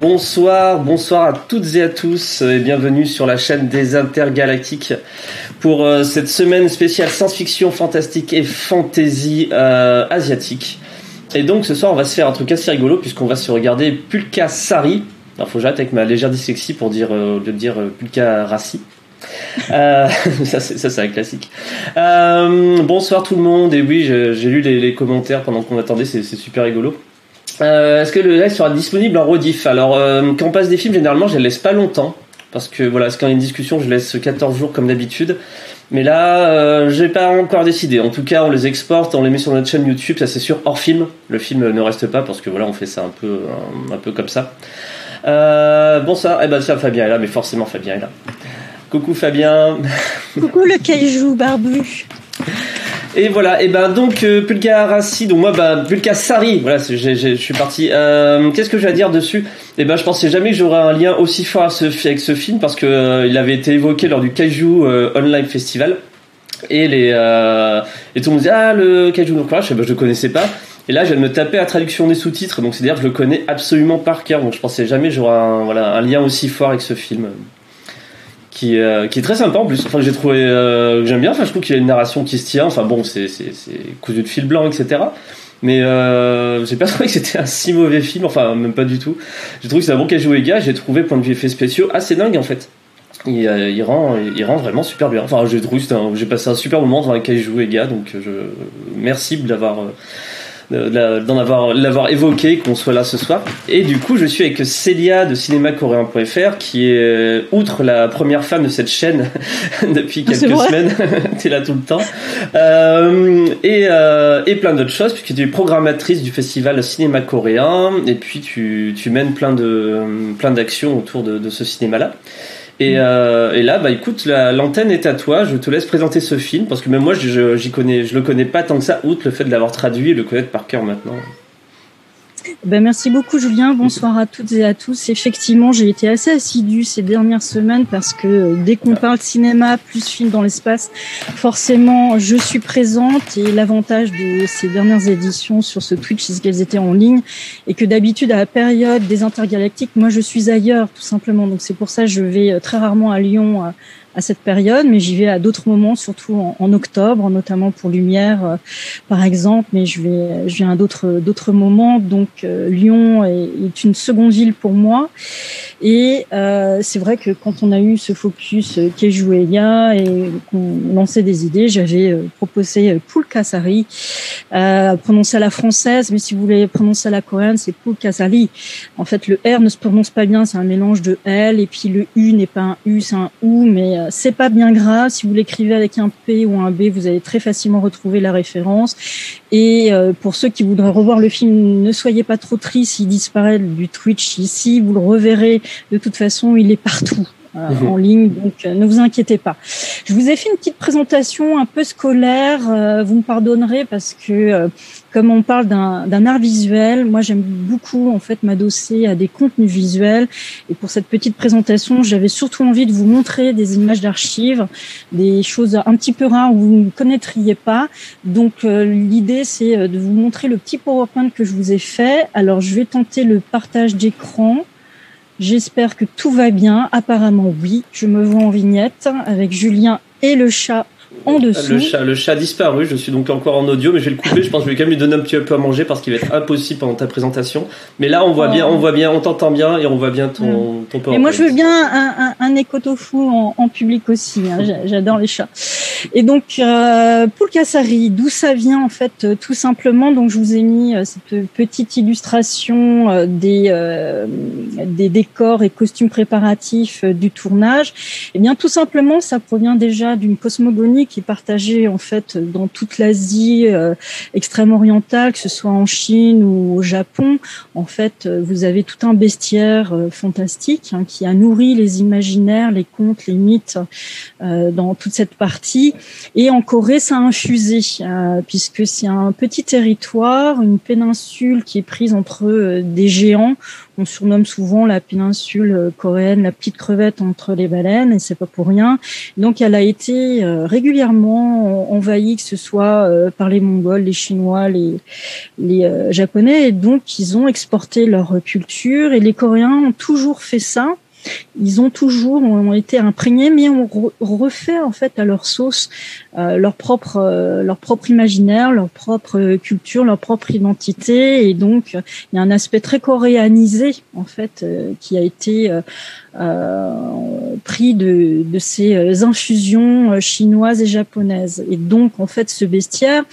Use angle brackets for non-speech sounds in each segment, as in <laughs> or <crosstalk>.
Bonsoir, bonsoir à toutes et à tous et bienvenue sur la chaîne des intergalactiques pour euh, cette semaine spéciale science-fiction, fantastique et fantasy euh, asiatique. Et donc ce soir on va se faire un truc assez rigolo puisqu'on va se regarder Pulka Sari. Alors faut que j'arrête avec ma légère dyslexie pour dire euh, dire Pulka Rassi. Euh, <laughs> ça c'est un classique. Euh, bonsoir tout le monde et oui j'ai lu les, commentaires pendant qu'on attendait c'est super rigolo. Euh, Est-ce que le live sera disponible en rediff? Alors, euh, quand on passe des films, généralement, je les laisse pas longtemps. Parce que voilà, quand il y a une discussion, je laisse 14 jours comme d'habitude. Mais là, euh, j'ai pas encore décidé. En tout cas, on les exporte, on les met sur notre chaîne YouTube, ça c'est sûr, hors film. Le film ne reste pas parce que voilà, on fait ça un peu, un, peu comme ça. Euh, bon ça, eh ben ça, Fabien est là, mais forcément Fabien est là. Coucou Fabien. Coucou le caillou barbu. Et voilà, et ben donc euh, Pulka Rassi, donc moi bah Pulka Sari, voilà, je suis parti. Euh, Qu'est-ce que je vais dire dessus? Et ben je pensais jamais que j'aurais un lien aussi fort à ce, avec ce film parce que euh, il avait été évoqué lors du Kaiju Online Festival et les et tout le monde disait ah le Kaiju no Crash, ben, je le connaissais pas. Et là, je viens de me taper la traduction des sous-titres, donc c'est-à-dire que je le connais absolument par cœur. Donc je pensais jamais que j'aurais un, voilà, un lien aussi fort avec ce film qui, euh, qui est très sympa en plus. Enfin, j'ai trouvé euh, j'aime bien. Enfin, je trouve qu'il y a une narration qui se tient. Enfin, bon, c'est cousu de fil blanc, etc. Mais euh, j'ai pas <laughs> trouvé que c'était un si mauvais film. Enfin, même pas du tout. J'ai trouvé que c'est un bon Kaiju Ega. J'ai trouvé point de vue effets spéciaux assez dingue en fait. Il, euh, il, rend, il rend vraiment super bien. Enfin, j'ai trouvé j'ai passé un super moment devant un Kaiju Ega. Donc, je merci d'avoir d'en avoir l'avoir évoqué qu'on soit là ce soir. Et du coup je suis avec Célia de cinémacoréen.fr qui est euh, outre la première femme de cette chaîne <laughs> depuis quelques semaines <laughs> tu es là tout le temps. Euh, et, euh, et plein d'autres choses puisque tu es programmatrice du festival cinéma coréen et puis tu, tu mènes plein de plein d'actions autour de, de ce cinéma là et, euh, et, là, bah écoute, l'antenne est à toi. Je te laisse présenter ce film parce que même moi, je, j'y connais, je le connais pas tant que ça, outre le fait de l'avoir traduit et le connaître par cœur maintenant. Ben merci beaucoup Julien, bonsoir à toutes et à tous. Effectivement, j'ai été assez assidue ces dernières semaines parce que euh, dès qu'on parle cinéma plus film dans l'espace, forcément je suis présente et l'avantage de ces dernières éditions sur ce Twitch, c'est qu'elles étaient en ligne et que d'habitude à la période des intergalactiques, moi je suis ailleurs tout simplement. Donc c'est pour ça que je vais euh, très rarement à Lyon à cette période, mais j'y vais à d'autres moments, surtout en, octobre, notamment pour Lumière, euh, par exemple. Mais je vais, je viens à d'autres d'autres moments. Donc euh, Lyon est, une seconde ville pour moi. Et euh, c'est vrai que quand on a eu ce focus euh, Kejueya et qu'on lançait des idées, j'avais proposé Pulkasari, euh, prononcé à la française, mais si vous voulez prononcer à la coréenne, c'est Pulkasari. En fait, le R ne se prononce pas bien, c'est un mélange de L, et puis le U n'est pas un U, c'est un OU, mais c'est pas bien grave. Si vous l'écrivez avec un P ou un B, vous allez très facilement retrouver la référence. Et euh, pour ceux qui voudraient revoir le film, ne soyez pas trop tristes, il disparaît du Twitch ici, vous le reverrez. De toute façon, il est partout. Euh, mmh. en ligne, donc euh, ne vous inquiétez pas. Je vous ai fait une petite présentation un peu scolaire, euh, vous me pardonnerez parce que euh, comme on parle d'un art visuel, moi j'aime beaucoup en fait m'adosser à des contenus visuels et pour cette petite présentation, j'avais surtout envie de vous montrer des images d'archives, des choses un petit peu rares où vous ne connaîtriez pas. Donc l'idée c'est de vous montrer le petit PowerPoint que je vous ai fait. Alors je vais tenter le partage d'écran. J'espère que tout va bien. Apparemment, oui. Je me vois en vignette avec Julien et le chat en dessous. Le chat, le chat a disparu. Je suis donc encore en audio, mais je vais le couper. Je pense que je vais quand même lui donner un petit peu à manger parce qu'il va être impossible pendant ta présentation. Mais là, on voit oh. bien, on voit bien, on t'entend bien et on voit bien ton, mmh. ton Et moi, je veux bien un, un, un éco-tofu en, en, public aussi. Hein. J'adore les chats. Et donc, euh, Poulkassari, d'où ça vient en fait, euh, tout simplement? Donc, je vous ai mis euh, cette petite illustration euh, des, euh, des décors et costumes préparatifs du tournage. Et eh bien, tout simplement, ça provient déjà d'une cosmogonie qui est partagée en fait dans toute l'Asie extrême orientale, que ce soit en Chine ou au Japon. En fait, vous avez tout un bestiaire fantastique hein, qui a nourri les imaginaires, les contes, les mythes dans toute cette partie. Et en Corée, ça a infusé, euh, puisque c'est un petit territoire, une péninsule qui est prise entre euh, des géants, On surnomme souvent la péninsule coréenne la petite crevette entre les baleines, et c'est pas pour rien. Donc, elle a été régulièrement envahie, que ce soit par les Mongols, les Chinois, les, les Japonais, et donc ils ont exporté leur culture. Et les Coréens ont toujours fait ça ils ont toujours ont été imprégnés, mais ont refait en fait à leur sauce euh, leur propre euh, leur propre imaginaire, leur propre culture, leur propre identité, et donc il y a un aspect très coréanisé en fait euh, qui a été pris de, de ces infusions chinoises et japonaises. Et donc en fait ce bestiaire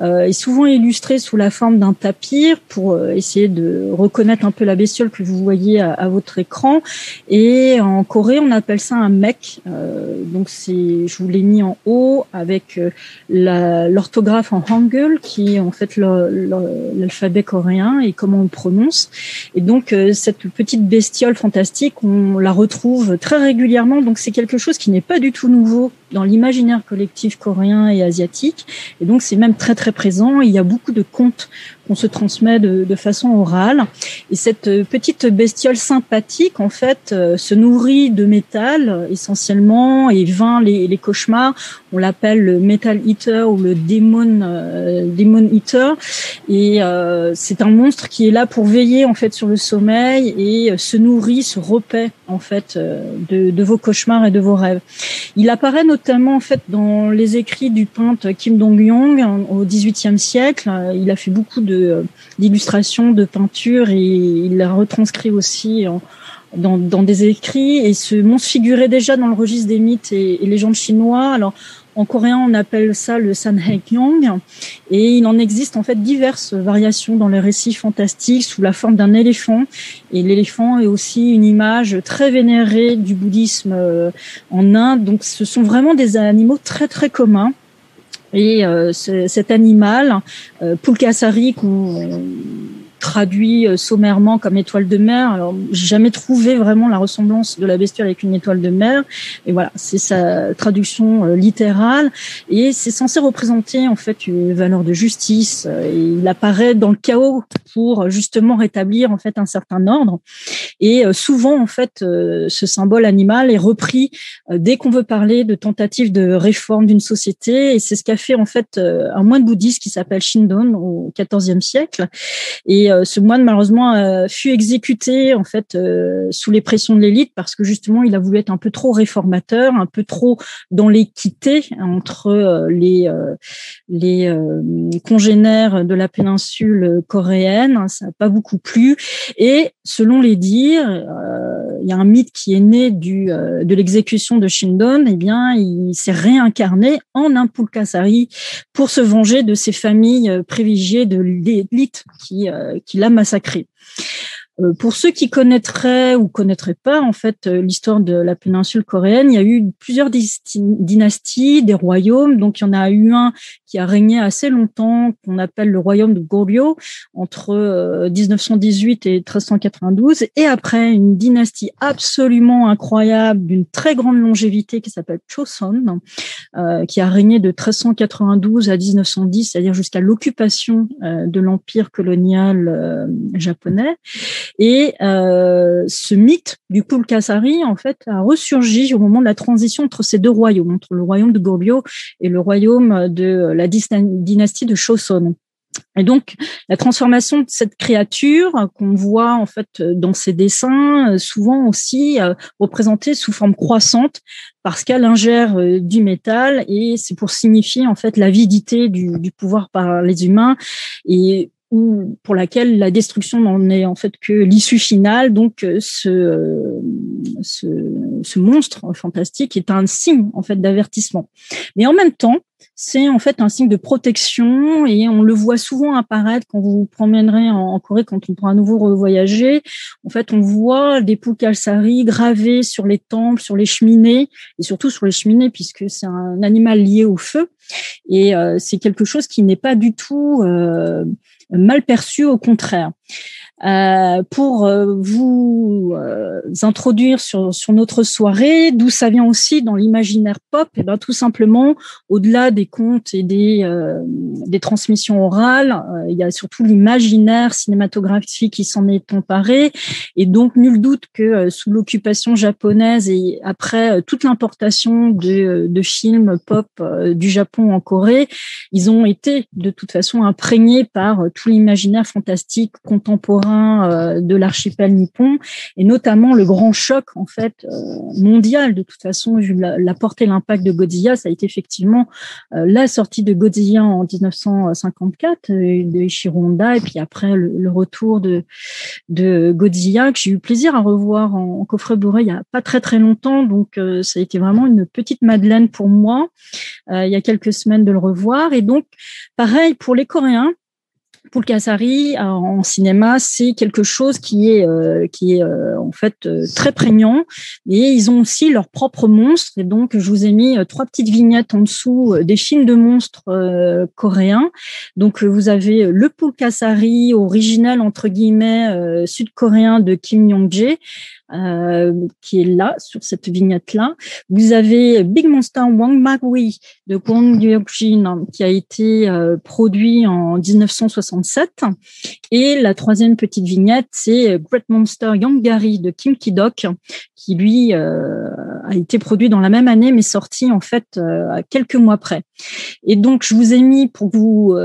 est souvent illustré sous la forme d'un tapir pour essayer de reconnaître un peu la bestiole que vous voyez à, votre écran. Et en Corée on appelle ça un mec. donc c'est je vous l'ai mis en haut avec euh, l'orthographe en hangul, qui est en fait l'alphabet coréen et comment on le prononce. Et donc euh, cette petite bestiole fantastique, la retrouve très régulièrement. Donc c'est quelque chose qui n'est pas du tout nouveau dans l'imaginaire collectif coréen et asiatique. Et donc c'est même très très présent. Il y a beaucoup de contes qu'on se transmet de, de, façon orale. Et cette petite bestiole sympathique, en fait, euh, se nourrit de métal essentiellement et vainc les, les cauchemars. On l'appelle le Metal Eater ou le Demon euh, Demon Eater. Et euh, c'est un monstre qui est là pour veiller en fait sur le sommeil et se nourrit, se repaît en fait de, de vos cauchemars et de vos rêves. Il apparaît en fait dans les écrits du peintre Kim Dong-yong au XVIIIe siècle. Il a fait beaucoup de d'illustrations, de peintures et il l'a retranscrit aussi dans, des écrits. Et ce monstre figurait déjà dans le registre des mythes et, légendes chinois. Alors en coréen, on appelle ça le Sanhaekyong et il en existe en fait diverses variations dans les récits fantastiques sous la forme d'un éléphant. Et l'éléphant est aussi une image très vénérée du bouddhisme euh, en Inde. Donc, ce sont vraiment des animaux très très communs. Et euh, cet animal, euh, Pulkasari, qu'on traduit euh, sommairement comme étoile de mer. Alors, j'ai jamais trouvé vraiment la ressemblance de la bestiole avec une étoile de mer. Et voilà, c'est sa traduction euh, littérale. Et c'est censé représenter en fait une valeur de justice. Il apparaît dans le chaos pour justement rétablir en fait un certain ordre. Et euh, souvent en fait, ce symbole animal est repris dès qu'on veut parler de tentatives de réforme d'une société. Et c'est ce qu'a fait en fait un moine bouddhiste qui s'appelle Shindon au XIVe siècle. Euh, ce moine malheureusement euh, fut exécuté en fait euh, sous les pressions de l'élite parce que justement il a voulu être un peu trop réformateur, un peu trop dans l'équité entre les congénères de la péninsule coréenne. Ça n'a pas beaucoup plu et selon les dires, il y a un mythe qui est né du de l'exécution de Shindon. Eh bien, il s'est réincarné en un Pulkasari pour se venger de ces familles privilégiées de l'élite qui qui l'a massacré. Euh, pour ceux qui connaîtraient ou connaîtraient pas en fait euh, l'histoire de la péninsule coréenne, il y a eu plusieurs dynasties, des royaumes. Donc il y en a eu un qui a régné assez longtemps, qu'on appelle le royaume de Goryeo, entre 1918 euh, et 1392. Et après une dynastie absolument incroyable, d'une très grande longévité qui s'appelle Choson, qui a régné de 1392 à 1910, c'est-à-dire jusqu'à l'occupation de l'empire colonial japonais. Et euh, ce mythe du Pulkasari, en fait, a ressurgi au moment de la transition entre ces deux royaumes, entre le royaume de Goryeo et le royaume de la dynastie de Choson. Et donc, la transformation de cette créature qu'on voit en fait dans ces dessins, souvent aussi euh, représentée sous forme croissante, parce qu'elle ingère euh, du métal et c'est pour signifier en fait l'avidité du, du pouvoir par les humains et ou pour laquelle la destruction n'en est en fait que l'issue finale. Donc euh, ce, euh, ce, ce, monstre fantastique est un signe en fait d'avertissement. Mais en même temps, c'est en fait un signe de protection et on le voit souvent apparaître quand vous vous promènerez en, Corée, quand on pourra à nouveau revoyager. En fait, on voit des Pukalsari gravés sur les temples, sur les cheminées et surtout sur les cheminées puisque c'est un animal lié au feu et euh, c'est quelque chose qui n'est pas du tout mal perçu, au contraire. Euh, pour euh, vous euh, introduire sur, sur notre soirée, d'où ça vient aussi dans l'imaginaire pop, et eh ben tout simplement au-delà des contes et des des transmissions orales, il y a surtout l'imaginaire cinématographique qui s'en est emparé, et donc nul doute que sous l'occupation japonaise et après toute l'importation de, de films pop du Japon en Corée, ils ont été de toute façon imprégnés par tout l'imaginaire fantastique contemporain euh, de l'archipel nippon et notamment le grand choc en fait euh, mondial. De toute façon la, portée l'impact de Godzilla ça a été effectivement euh, la sortie de Godzilla en 1954 de Ishiro Honda et puis après le, retour de de Godzilla que j'ai eu plaisir à revoir en, coffret bourré il y a pas très très longtemps. Donc ça a été vraiment une petite madeleine pour moi il y a quelques semaines de le revoir. Et donc pareil pour les Coréens Pulkasari euh, en cinéma, c'est quelque chose qui est euh, qui est euh, en fait très prégnant. Et ils ont aussi leurs propres monstres. Et donc, je vous ai mis trois petites vignettes en dessous des films de monstres coréens. Donc, vous avez le Pulkasari original entre guillemets sud-coréen de Kim Yong-jae euh, qui est là sur cette vignette là. Vous avez Big Monster Wang Magui de Kwon Hyuk-jin qui a été euh, produit en 1967 et la troisième petite vignette c'est Great Monster Gary de Kim Ki-dok qui lui euh, a été produit dans la même année mais sorti en fait à quelques mois près. Et donc je vous ai mis pour vous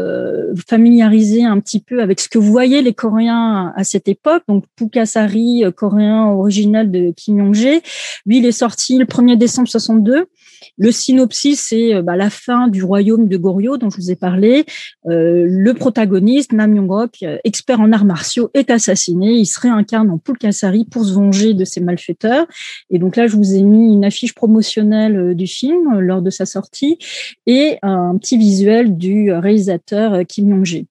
familiariser un petit peu avec ce que voyez les Coréens à cette époque. Donc Pukasari coréen original de Kim Yong-jae. Lui, il est sorti le 1er décembre 62. Le synopsis, c'est euh, bah, la fin du royaume de Goryeo dont je vous ai parlé. Euh, le protagoniste, Nam Yong-ok, euh, expert en arts martiaux, est assassiné. Il se réincarne en Pulkasari pour se venger de ses malfaiteurs. Et donc là, je vous ai mis une affiche promotionnelle du film lors de sa sortie et un petit visuel du réalisateur Kim Yong-jae.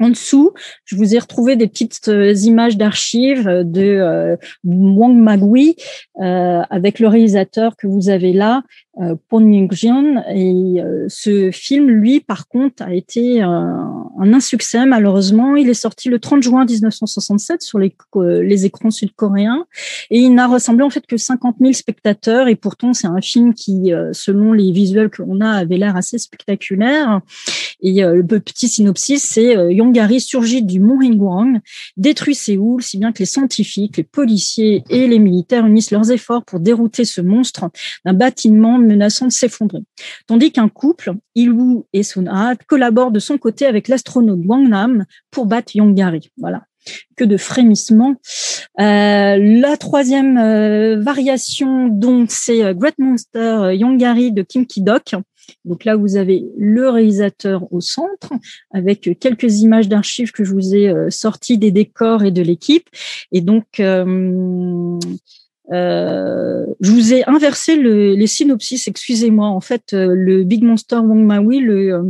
En dessous, je vous ai retrouvé des petites euh, images d'archives de euh, Wang Magui euh, avec le réalisateur que vous avez là, euh, Pon Ying-jian. Et euh, ce film, lui, par contre, a été un, insuccès, malheureusement. Il est sorti le 30 juin 1967 sur les, euh, les écrans sud-coréens. Et il n'a ressemblé, en fait, que 50 000 spectateurs. Et pourtant, c'est un film qui, selon les visuels que l'on a, avait l'air assez spectaculaire. Et le petit synopsis, c'est Yongari surgit du mont Hingwang, détruit Séoul, si bien que les scientifiques, les policiers et les militaires unissent leurs efforts pour dérouter ce monstre d'un bâtiment menaçant de s'effondrer. Tandis qu'un couple, Ilwoo et Sun-ha, collaborent de son côté avec l'astronaute Wang Nam pour battre Yongari. Voilà que de frémissements. Euh, la troisième euh, variation, donc, c'est euh, Great Monster Yongari de Kim Ki-dok. Donc là, vous avez le réalisateur au centre, avec quelques images d'archives que je vous ai sorties des décors et de l'équipe. Et donc, euh, je vous ai inversé le, les synopsis, excusez-moi. En fait, euh, le Big Monster Wong Maui, le, euh,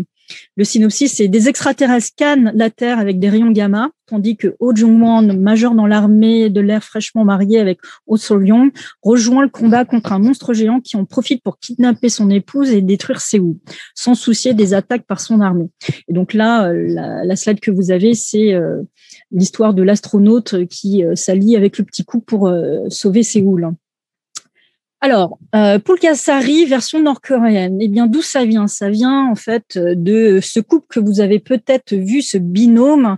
le synopsis, c'est des extraterrestres scannent la Terre avec des rayons gamma, tandis que Oh Jung-won, major dans l'armée de l'air fraîchement marié avec Oh Sol-yong, rejoint le combat contre un monstre géant qui en profite pour kidnapper son épouse et détruire Séoul, sans soucier des attaques par son armée. Et donc là, la, la slide que vous avez, c'est l'histoire de l'astronaute qui euh, s'allie avec le petit coup pour euh, sauver Séoul. Alors, euh, Pulkasari, version nord-coréenne, eh bien, d'où ça vient? Ça vient en fait de ce couple que vous avez peut-être vu, ce binôme.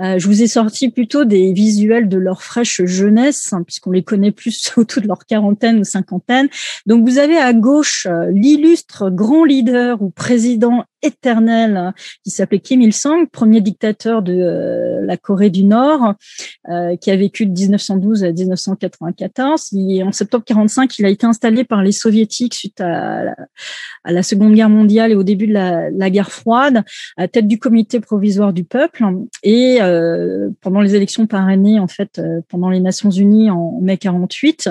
Euh, je vous ai sorti plutôt des visuels de leur fraîche jeunesse, hein, puisqu'on les connaît plus <laughs> autour de leur quarantaine ou cinquantaine. Donc, vous avez à gauche l'illustre grand leader ou président éternel hein, qui s'appelait Kim Il-sung, premier dictateur de euh, la Corée du Nord, euh, qui a vécu de 1912 à 1994. Et en septembre 45, il a été installé par les soviétiques suite à la, Seconde Guerre mondiale et au début de la, la, guerre froide, à tête du comité provisoire du peuple. Et euh, pendant les élections parrainées, en fait, pendant les Nations Unies en mai 48,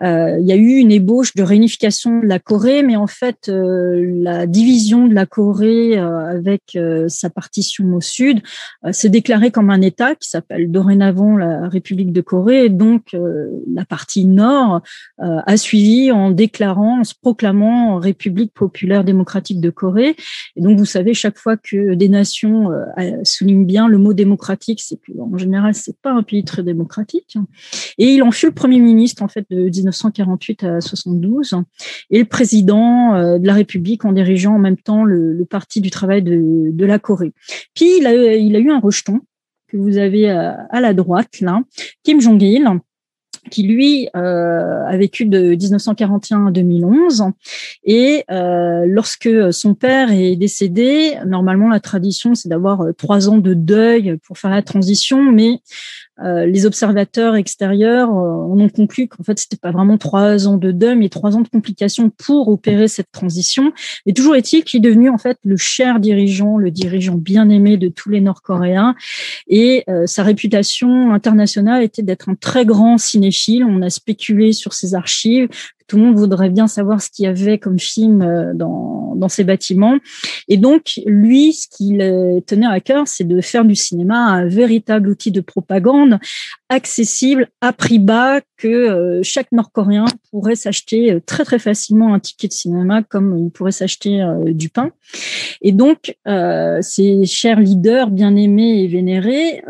il y a eu une ébauche de réunification de la Corée, mais en fait, la division de la Corée Corée avec sa partition au sud s'est déclaré comme un État qui s'appelle dorénavant la République de Corée. Donc la partie nord a suivi en déclarant, en se proclamant République populaire démocratique de Corée. Et donc vous savez, chaque fois que des nations soulignent bien le mot démocratique, c'est que en général c'est pas un pays très démocratique. Et il en fut le premier ministre en fait de 1948 à 72 et le président euh, de la République en dirigeant en même temps le, Parti du travail de, la Corée. Puis il a, a eu un rejeton que vous avez à, à la droite là, Kim Jong-il qui lui euh, a vécu de 1941 à 2011 et euh, lorsque son père est décédé, normalement la tradition c'est d'avoir euh, trois ans de deuil pour faire la transition, mais euh, les observateurs extérieurs euh, en ont conclu qu'en fait c'était pas vraiment trois ans de deuil, mais trois ans de complications pour opérer cette transition. Et toujours est-il qu'il est devenu en fait le cher dirigeant, le dirigeant bien aimé de tous les Nord-Coréens, et euh, sa réputation internationale était d'être un très grand cinéphile. On a spéculé sur ses archives, tout le monde voudrait bien savoir ce qu'il y avait comme film euh, dans, dans ces bâtiments. Et donc, lui, ce qu'il tenait à cœur, c'est de faire du cinéma un véritable outil de propagande accessible à prix bas que euh, chaque Nord-Coréen pourrait s'acheter euh, très très facilement un ticket de cinéma comme il pourrait s'acheter du pain. Et donc, ces chers leaders bien aimés et vénérés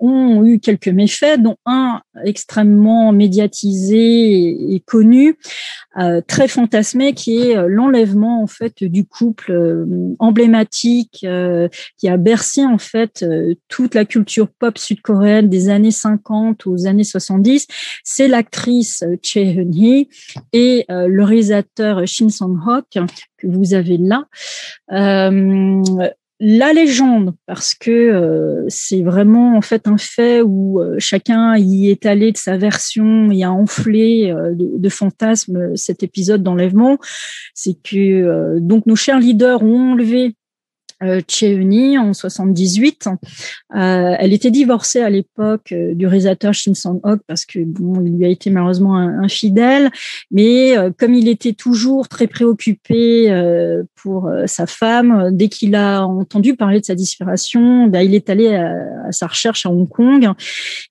ont eu quelques méfaits, dont un extrêmement médiatisé et, connu, euh, très fantasmé, qui est euh, l'enlèvement en fait du couple euh, emblématique qui a bercé en fait toute la culture pop sud-coréenne des années 50 aux années 70. C'est l'actrice Choi Eun-hee et le réalisateur Shin Song-hok que vous avez là la légende, parce que euh, c'est vraiment en fait un fait où euh, chacun y est allé de sa version et a enflé euh, de, de, fantasmes cet épisode d'enlèvement, c'est que donc nos chers leaders ont enlevé euh, en 78. Euh, elle était divorcée à l'époque euh, du réalisateur Shin Sang-ok parce que bon, il lui a été malheureusement infidèle, mais euh, comme il était toujours très préoccupé euh, pour sa femme, dès qu'il a entendu parler de sa disparition, ben, il est allé à, à, sa recherche à Hong Kong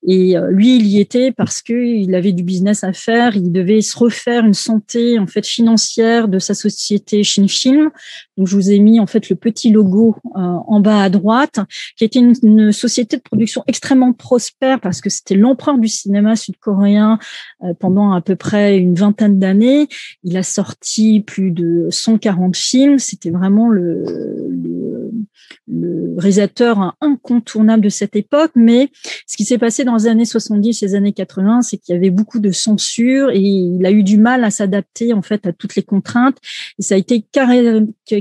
et lui il y était parce que il avait du business à faire, il devait se refaire une santé en fait financière de sa société Shin Film. Donc je vous ai mis en fait le petit logo euh, en bas à droite, qui était une, société de production extrêmement prospère parce que c'était l'empereur du cinéma sud-coréen euh, pendant à peu près une vingtaine d'années. Il a sorti plus de 140 films. C'était vraiment le, le, le, réalisateur incontournable de cette époque. Mais ce qui s'est passé dans les années 70 et les années 80, c'est qu'il y avait beaucoup de censure et il a eu du mal à s'adapter en fait à toutes les contraintes. Et ça a été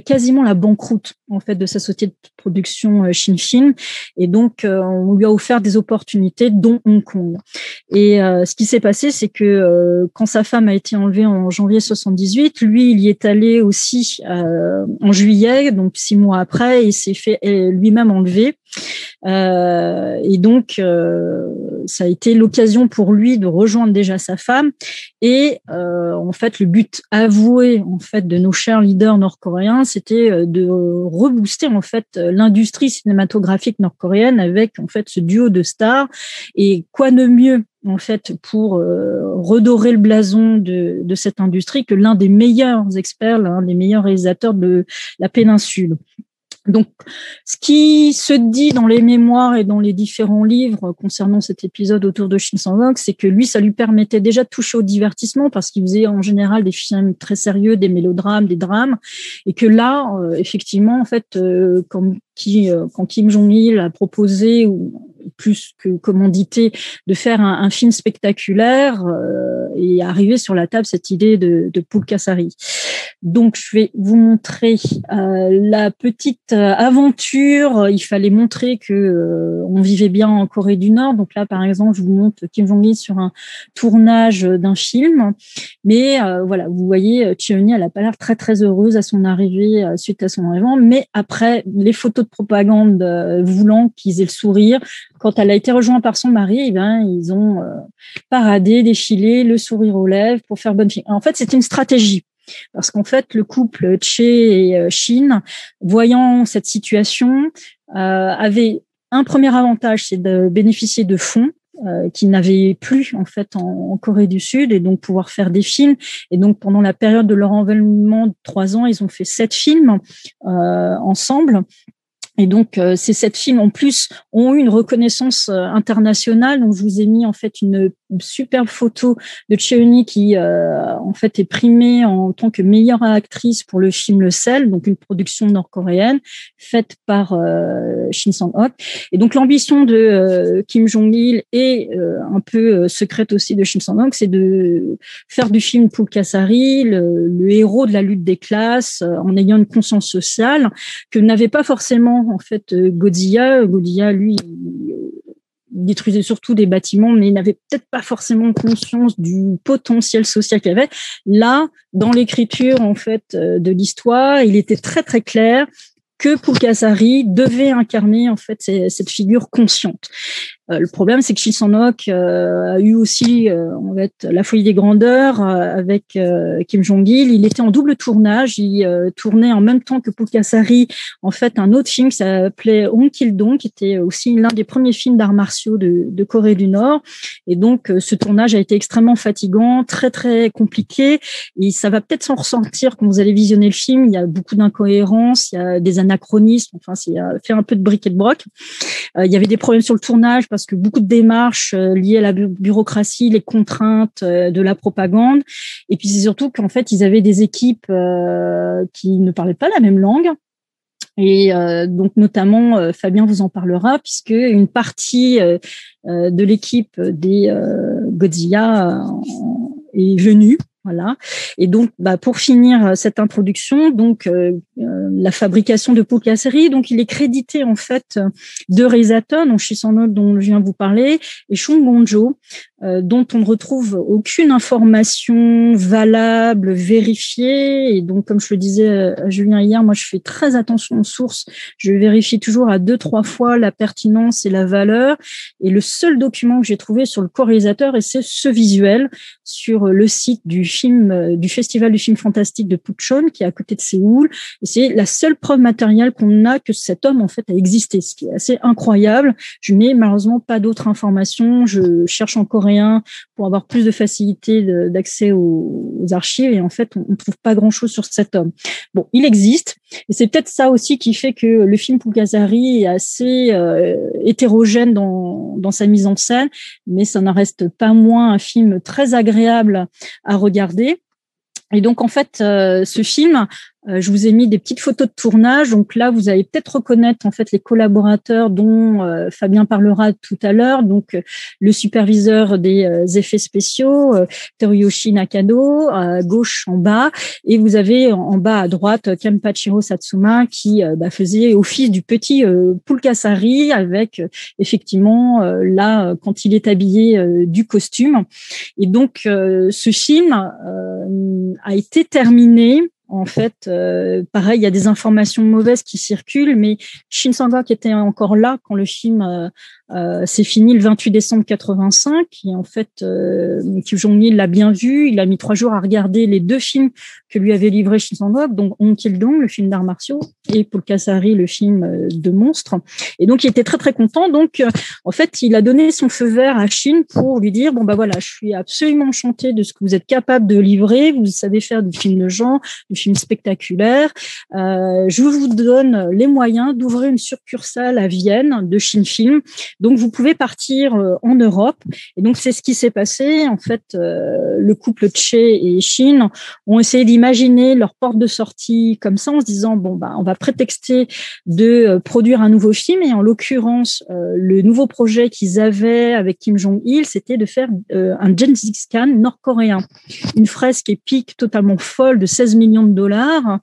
quasiment la banqueroute en fait de sa société production euh, Shin et donc euh, on lui a offert des opportunités dont Hong Kong. Et euh, ce qui s'est passé c'est que quand sa femme a été enlevée en janvier 78, lui il y est allé aussi en juillet donc six mois après et s'est fait lui-même enlever. et donc ça a été l'occasion pour lui de rejoindre déjà sa femme. Et en fait, le but avoué en fait de nos chers leaders nord-coréens, c'était de rebooster en fait l'industrie cinématographique nord-coréenne avec en fait ce duo de stars. Et quoi de mieux en fait pour euh, redorer le blason de, de cette industrie que l'un des meilleurs experts, l'un des meilleurs réalisateurs de la péninsule. Donc, ce qui se dit dans les mémoires et dans les différents livres concernant cet épisode autour de Shin Sang-ok, c'est que lui, ça lui permettait déjà de toucher au divertissement parce qu'il faisait en général des films très sérieux, des mélodrames, des drames, et que là, euh, effectivement, en fait, euh, euh, quand Kim Jong-il a proposé, plus que commandité, de faire un, film spectaculaire euh, et arriver sur la table cette idée de, de. Donc, je vais vous montrer euh, la petite euh, aventure. Il fallait montrer que euh, on vivait bien en Corée du Nord. Donc là, par exemple, je vous montre Kim Jong-il sur un tournage d'un film. Mais voilà, vous voyez, Cheoni, elle a pas l'air très très heureuse à son arrivée suite à son enlèvement. Mais après, les photos de propagande voulant qu'ils aient le sourire, quand elle a été rejointe par son mari, eh ben, ils ont paradé, défilé, le sourire aux lèvres pour faire bonne fille. En fait, c'est une stratégie parce qu'en fait, le couple Che et Shin, voyant cette situation, avait un premier avantage, c'est de bénéficier de fonds euh, qui n'avaient plus en fait en, Corée du Sud et donc pouvoir faire des films. Et donc pendant la période de leur environnement de trois ans, ils ont fait sept films euh, ensemble. Et donc, euh, ces sept films, en plus, ont eu une reconnaissance euh, internationale. Donc, je vous ai mis en fait une superbe photo de Cheoni qui, euh, en fait, est primée en tant que meilleure actrice pour le film Le Sel, donc une production nord-coréenne faite par Shin Sang-ok. Et donc, l'ambition de Kim Jong-il est un peu secrète aussi de Shin Sang-ok, c'est de faire du film Pulkasari le, le héros de la lutte des classes en ayant une conscience sociale que n'avait pas forcément en fait euh, Godzilla. Godzilla, lui, détruisait surtout des bâtiments, mais il n'avait peut-être pas forcément conscience du potentiel social qu'il avait. Là, dans l'écriture en fait euh, de l'histoire, il était très très clair que Pulkasari devait incarner en fait cette figure consciente. Euh, le problème, c'est que Shin euh, a eu aussi euh, en fait la folie des grandeurs avec Kim Jong-il. Il était en double tournage. Il tournait en même temps que Pulkasari en fait un autre film qui s'appelait On Kill Dong, qui était aussi l'un des premiers films d'arts martiaux de, de, Corée du Nord. Et donc ce tournage a été extrêmement fatigant, très très compliqué. Et ça va peut-être s'en ressentir quand vous allez visionner le film. Il y a beaucoup d'incohérences, il y a des anachronismes. Enfin, c'est fait un peu de briquet de broc. il y avait des problèmes sur le tournage parce que beaucoup de démarches euh, liées à la bureaucratie, les contraintes euh, de la propagande, et puis c'est surtout qu'en fait ils avaient des équipes euh, qui ne parlaient pas la même langue. Et donc notamment, Fabien vous en parlera, puisque une partie de l'équipe des Godzilla est venue voilà. Et donc, bah, pour finir euh, cette introduction, donc euh, euh, la fabrication de Pokaseri, donc il est crédité en fait de réalisateurs, donc Shisanote dont je viens vous parler, et Chung Gonjo, euh, dont on ne retrouve aucune information valable, vérifiée. Et donc, comme je le disais à Julien hier, moi, je fais très attention aux sources. Je vérifie toujours à deux, trois fois la pertinence et la valeur. Et le seul document que j'ai trouvé sur le co-réalisateur, et c'est ce visuel sur le site du film, euh, du Festival du film fantastique de Puchon, qui est à côté de Séoul. Et c'est la seule preuve matérielle qu'on a que cet homme, en fait, a existé, ce qui est assez incroyable. Je n'ai malheureusement pas d'autres informations. Je cherche encore pour avoir plus de facilité d'accès aux, archives. Et en fait, on ne trouve pas grand-chose sur cet homme. Bon, il existe. Et c'est peut-être ça aussi qui fait que le film Pulkazari est assez euh, hétérogène dans, dans sa mise en scène, mais ça n'en reste pas moins un film très agréable à regarder. Et donc en fait, euh, ce film euh, je vous ai mis des petites photos de tournage. Donc là, vous allez peut-être reconnaître en fait les collaborateurs dont euh, Fabien parlera tout à l'heure. Donc euh, le superviseur des effets spéciaux, Teruyoshi Nakano, à gauche en bas, et vous avez en bas à droite Kenpachiro Satsuma qui bah, faisait office du petit Pulkasari avec effectivement là quand il est habillé du costume. Et donc ce film a été terminé en fait, euh, pareil, il y a des informations mauvaises qui circulent, mais Shin Sang-ok était encore là quand le film euh, c'est fini le 28 décembre 85. Et en fait, euh, Kim Jong-il l'a bien vu. Il a mis trois jours à regarder les deux films que lui avait livré Shin Sang-ok, donc On Kill Dong, le film d'arts martiaux, et Paul Kassari, le film euh, de monstres. Et donc, il était très très content. Donc, euh, en fait, il a donné son feu vert à Shin pour lui dire bon bah voilà, je suis absolument enchanté de ce que vous êtes capable de livrer. Vous savez faire du film de genre, du film spectaculaire. Euh, je vous donne les moyens d'ouvrir une succursale à Vienne de Shin Film donc vous pouvez partir euh, en Europe. Et donc c'est ce qui s'est passé. En fait, euh, le couple Che et Chine ont essayé d'imaginer leur porte de sortie comme ça en se disant bon bah on va prétexter de euh, produire un nouveau film. Et en l'occurrence, le nouveau projet qu'ils avaient avec Kim Jong Il, c'était de faire un Gengis Khan nord-coréen, une fresque épique totalement folle de 16 millions de dollars.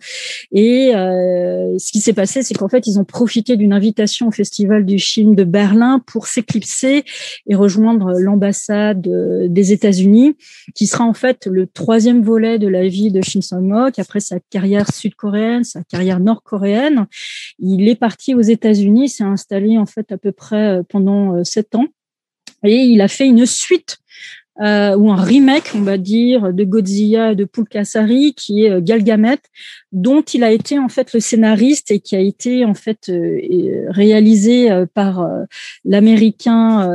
Et ce qui s'est passé, c'est qu'en fait ils ont profité d'une invitation au Festival du film de Berlin pour s'éclipser et rejoindre l'ambassade euh, des États-Unis, qui sera en fait le troisième volet de la vie de Shin Sang-ok après sa carrière sud-coréenne, sa carrière nord-coréenne. Il est parti aux États-Unis, s'est installé en fait à peu près euh, pendant euh, sept ans et il a fait une suite euh, ou un remake, on va dire, de Godzilla de Pulkasari, qui est Galgamet, dont il a été en fait le scénariste et qui a été en fait réalisé par l'américain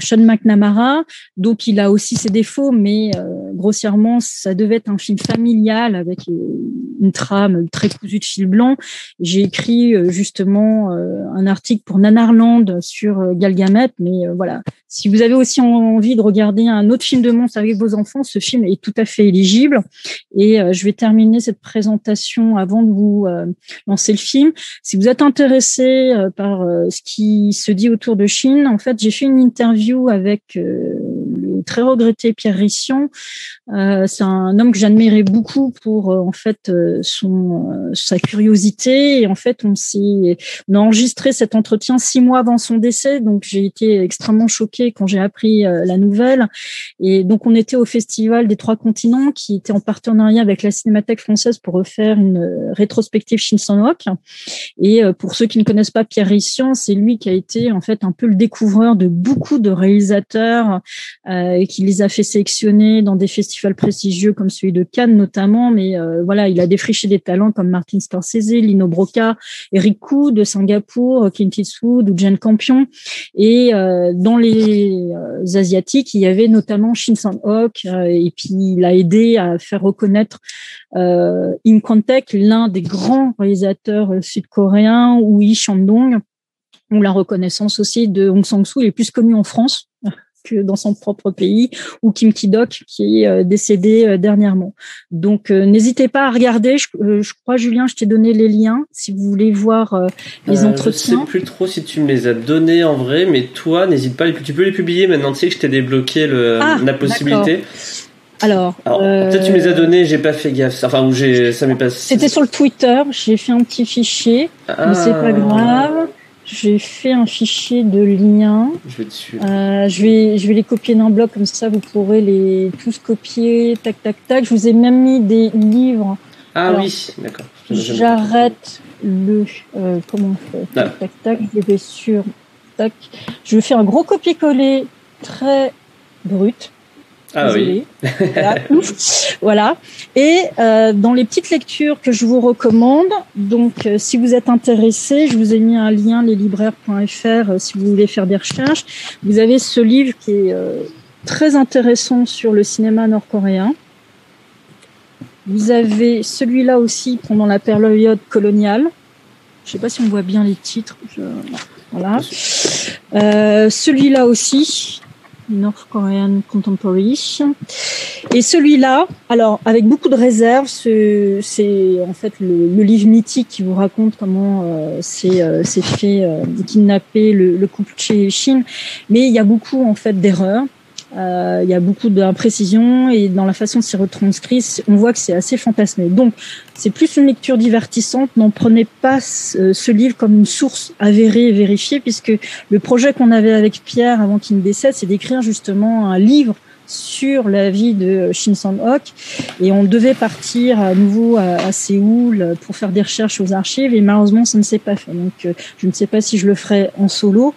Sean McNamara. Donc il a aussi ses défauts, mais grossièrement, ça devait être un film familial avec une trame très cousue de fil blanc. J'ai écrit justement un article pour Nanarland sur Galgamet, mais voilà, si vous avez aussi envie de regarder un autre film de monstre avec vos enfants, ce film est tout à fait éligible. Et euh, je vais terminer cette présentation avant de vous euh, lancer le film. Si vous êtes intéressé euh, par ce qui se dit autour de Chine, en fait, j'ai fait une interview avec très regretté Pierre Rissian. C'est un homme que j'admirais beaucoup pour en fait son sa curiosité. En fait, on s'est a enregistré cet entretien six mois avant son décès, donc j'ai été extrêmement choquée quand j'ai appris euh, la nouvelle. Et donc, on était au Festival des Trois Continents qui était en partenariat avec la Cinémathèque française pour refaire une euh, rétrospective Shinsanok. Et euh, pour ceux qui ne connaissent pas Pierre Rissian, c'est lui qui a été en fait un peu le découvreur de beaucoup de réalisateurs et qui les a fait sélectionner dans des festivals prestigieux comme celui de Cannes notamment. Mais voilà, il a défriché des talents comme Martin Scorsese, Lino Broca, Eric Koo de Singapour, Clint Eastwood ou Jane Campion. Et dans les euh, asiatiques, il y avait notamment Shin Sang-ok, euh, et puis il a aidé à faire reconnaître euh, Kwon-taek, l'un des grands réalisateurs sud-coréens, ou Yi Chandong, ou la reconnaissance aussi de Hong Sang-soo, est plus connu en France que dans son propre pays, ou Kim Ki-dok qui est euh, décédé euh, dernièrement. Donc euh, n'hésitez pas à regarder. Je, crois Julien, je t'ai donné les liens si vous voulez voir les entretiens. Je sais plus trop si tu me les as donnés en vrai, mais toi n'hésite pas. Tu peux les publier maintenant. Tu sais que je t'ai débloqué le, ah, la possibilité. Alors, peut-être tu me les as donnés, j'ai pas fait gaffe. Enfin, où j'ai, ça m'est passé. C'était sur le Twitter. J'ai fait un petit fichier, mais c'est pas ah. grave. J'ai fait un fichier de liens. Je vais dessus. Euh, je vais, je vais les copier d'un bloc comme ça, vous pourrez les tous copier, tac, tac, tac. Je vous ai même mis des livres. Ah oui, d'accord. J'arrête le, euh, comment on fait? Tac, tac, tac. Je vais sur, tac. Je vais faire un gros copier-coller très brut. Ah oui. <laughs> voilà. Et euh, dans les petites lectures que je vous recommande, donc euh, si vous êtes intéressé, je vous ai mis un lien leslibraires.fr euh, si vous voulez faire des recherches. Vous avez ce livre qui est euh, très intéressant sur le cinéma nord-coréen. Vous avez celui-là aussi pendant la période coloniale. Je sais pas si on voit bien les titres. Je... Voilà. celui-là aussi, North Korean Contemporary. Et celui-là, alors avec beaucoup de réserves, c'est en fait le, livre mythique qui vous raconte comment euh, c'est euh, fait euh, kidnapper le, le couple chez Chine, mais il y a beaucoup en fait d'erreurs. Euh, il y a beaucoup d'imprécisions et dans la façon de s'y retranscrire, on voit que c'est assez fantasmé. Donc, c'est plus une lecture divertissante. N'en prenez pas ce, livre comme une source avérée et vérifiée, puisque le projet qu'on avait avec Pierre avant qu'il ne décède, c'est d'écrire justement un livre sur la vie de Shin Sang-ok et on devait partir à nouveau à, Séoul pour faire des recherches aux archives et malheureusement ça ne s'est pas fait donc euh, je ne sais pas si je le ferai en solo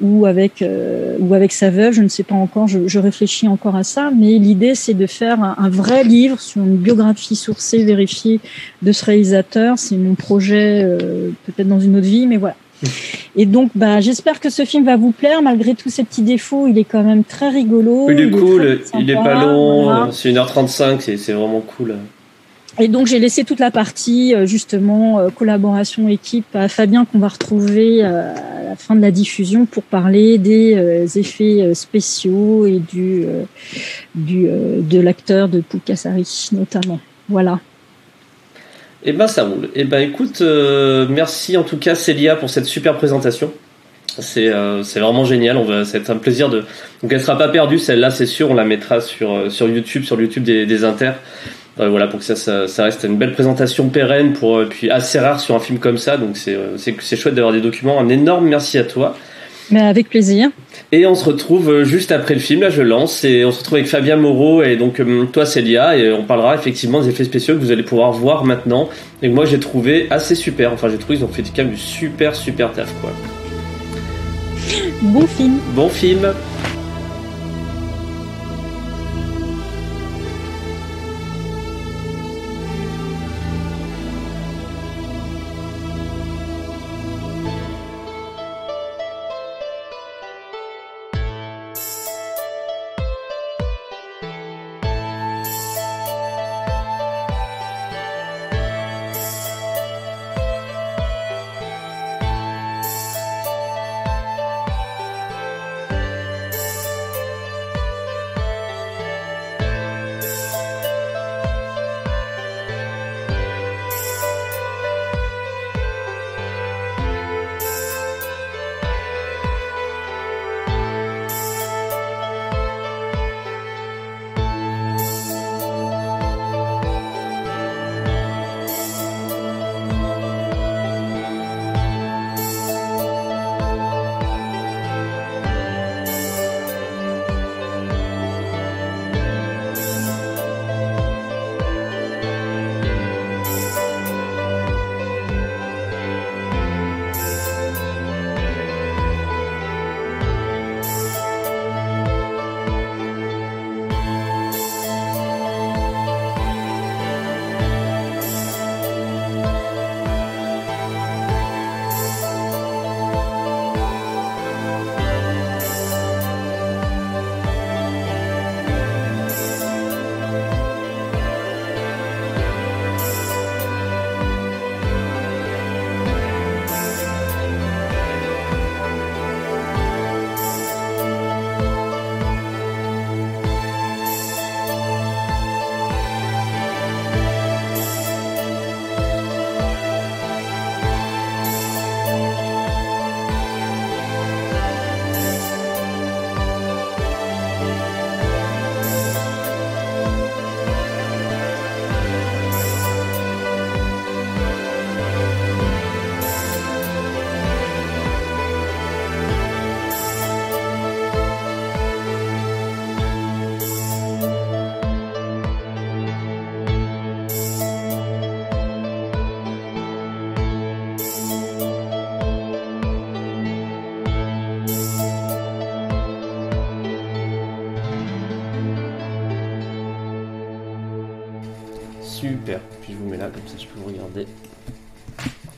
ou avec euh, ou avec sa veuve je ne sais pas encore je, je réfléchis encore à ça mais l'idée c'est de faire un, vrai livre sur une biographie sourcée vérifiée de ce réalisateur c'est mon projet euh, peut-être dans une autre vie mais voilà et donc, bah, j'espère que ce film va vous plaire, malgré tous ses petits défauts. Il est quand même très rigolo. Il est cool, il est pas long, c'est 1h35, c'est vraiment cool. Et donc j'ai laissé toute la partie euh, justement euh, collaboration équipe à Fabien qu'on va retrouver euh, à la fin de la diffusion pour parler des effets spéciaux et du, du de l'acteur de Pukassari notamment. Voilà. Eh ben ça roule. Eh ben écoute, merci en tout cas Célia pour cette super présentation. C'est euh, vraiment génial. On va, c'est un plaisir de. Donc elle sera pas perdue celle-là, c'est sûr. On la mettra sur sur YouTube, sur YouTube des, des Inter. Voilà pour que ça, ça, ça, reste une belle présentation pérenne pour puis assez rare sur un film comme ça. Donc c'est c'est chouette d'avoir des documents. Un énorme merci à toi. Mais avec plaisir. Et on se retrouve euh, juste après le film, là je lance, et on se retrouve avec Fabien Moreau et donc euh, toi Célia, et on parlera effectivement des effets spéciaux que vous allez pouvoir voir maintenant, et que moi j'ai trouvé assez super, enfin j'ai trouvé qu'ils ont fait quand même du super super taf quoi. Bon film. Bon film.